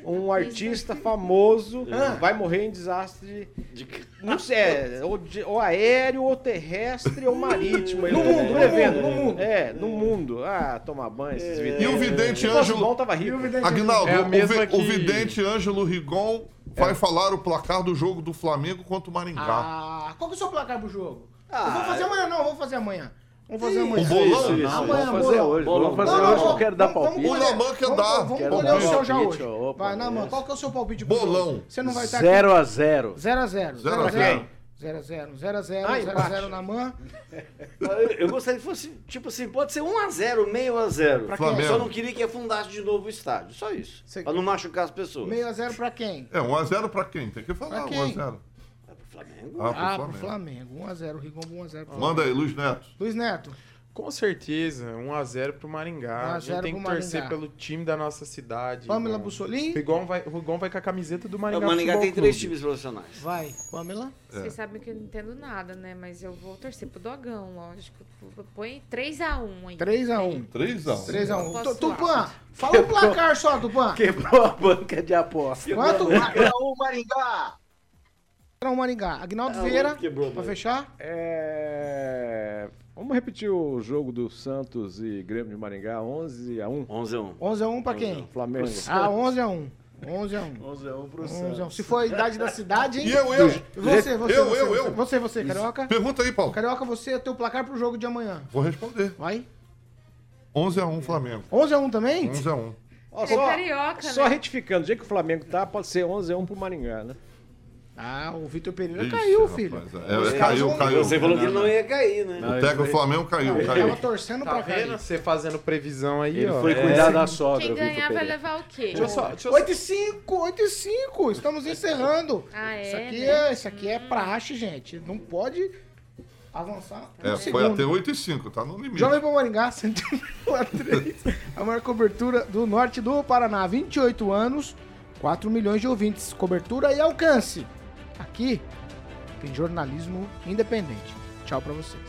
um artista famoso vai morrer em desastre de, não sei, é, ou, de- ou aéreo, ou terrestre, ou marítimo. Ele No tá mundo, no prevendo. mundo, no mundo. É, no mundo. Ah, tomar banho, esses videntes. E o vidente Ângelo. tava rico. Aguinaldo, É o, mesma vi- que- o vidente Ângelo Rigon vai falar o placar do jogo do Flamengo contra o Maringá. Ah, qual que é o seu placar pro jogo? eu vou fazer amanhã, não, eu vou fazer amanhã. Vamos fazer amanhã. um bolão? Isso, Não, amanhã, vamos fazer hoje, Bolão. vamos fazer Não, não, hoje, eu vamos- quero dar palpite. vamos O Namã quer vamos- dar. Vamos dar o seu já hoje. opa, Vai, beleza. qual que é o seu palpite Bolão. Você não vai estar 0 a 0 0 a 0 Zero 0 a a zero. 0 0 a 0 0 a 0 Ah, 0 a empate. 0 Namã. Eu, gostaria que fosse, tipo assim, pode ser 1x0, meio a 0. Pra Flamengo. Só não queria que afundasse de novo o estádio. Só isso. Você- Pra não machucar as pessoas. Meio a 0 pra quem? É, 1x0 pra quem? Tem que falar Pra quem? 1x0. É Flamengo. Ah, pro Ah, pro Flamengo. Flamengo. 1 a 0 Rigon 1 a 0 Manda aí, Luiz Neto. Luiz Neto. Com certeza, 1x0 pro Maringá. 1 a a 0 gente tem pro que torcer Maringá. pelo time da nossa cidade. Pamela O Bussolini. Rigon vai, o Rigon vai com a camiseta do O Maringá. Maringá Futebol tem três Clube. times profissionais. Vai, Pamela. Vocês sabem que eu não entendo nada, né? Mas eu vou torcer pro Dogão, lógico. Põe 3x1 aí. 3 a 1 3x1. 3 a 1 Posso Tupã, fala o placar só, Tupã. Quebrou a banca de aposta. Quanto? o Maringá! Para o Maringá. Agnaldo Ah, Vieira, quebrou, pra fechar. É, Vamos repetir o jogo do Santos e Grêmio de Maringá, 11 a 1 11 a 1. 11 a 1 pra quem? Flamengo. Ah, 11 a 1 11 a 1 11 a 1 pro 11 a 1 Se for a idade da cidade, hein? E eu, eu? Você, você, Eu, você, eu, você, eu. Você, você, Carioca. Pergunta aí, Paulo. Carioca, você, teu placar pro jogo de amanhã. Vou responder. Vai. 11x1 Flamengo. 11 a 1 também? 11x1. Ó, É só, carioca, só né? retificando, do jeito que o Flamengo tá, pode ser 11 a 1 pro Maringá, né? Ah, o Vitor Pereira Ixi, caiu, rapaz, filho. é, é, caiu, caiu. Você falou que ele não ia cair, né? O técnico do Flamengo caiu, Ele caiu. tava torcendo Tá pra cair. Você fazendo previsão aí, Ele ó. foi É. cuidar da sogra, Quem ganhar vai levar o quê? Deixa eu só, deixa eu 8 e 5, 8 e 5. Estamos encerrando. Ah, é, Isso aqui né? é, isso aqui é praxe, gente. Não pode avançar. É, um foi segundo. até 8 e 5, tá no limite. Jovem Pan Maringá, 101,3. A maior cobertura do norte do Paraná. 28 anos, 4 milhões de ouvintes. Cobertura e alcance. Aqui tem jornalismo independente. Tchau pra vocês.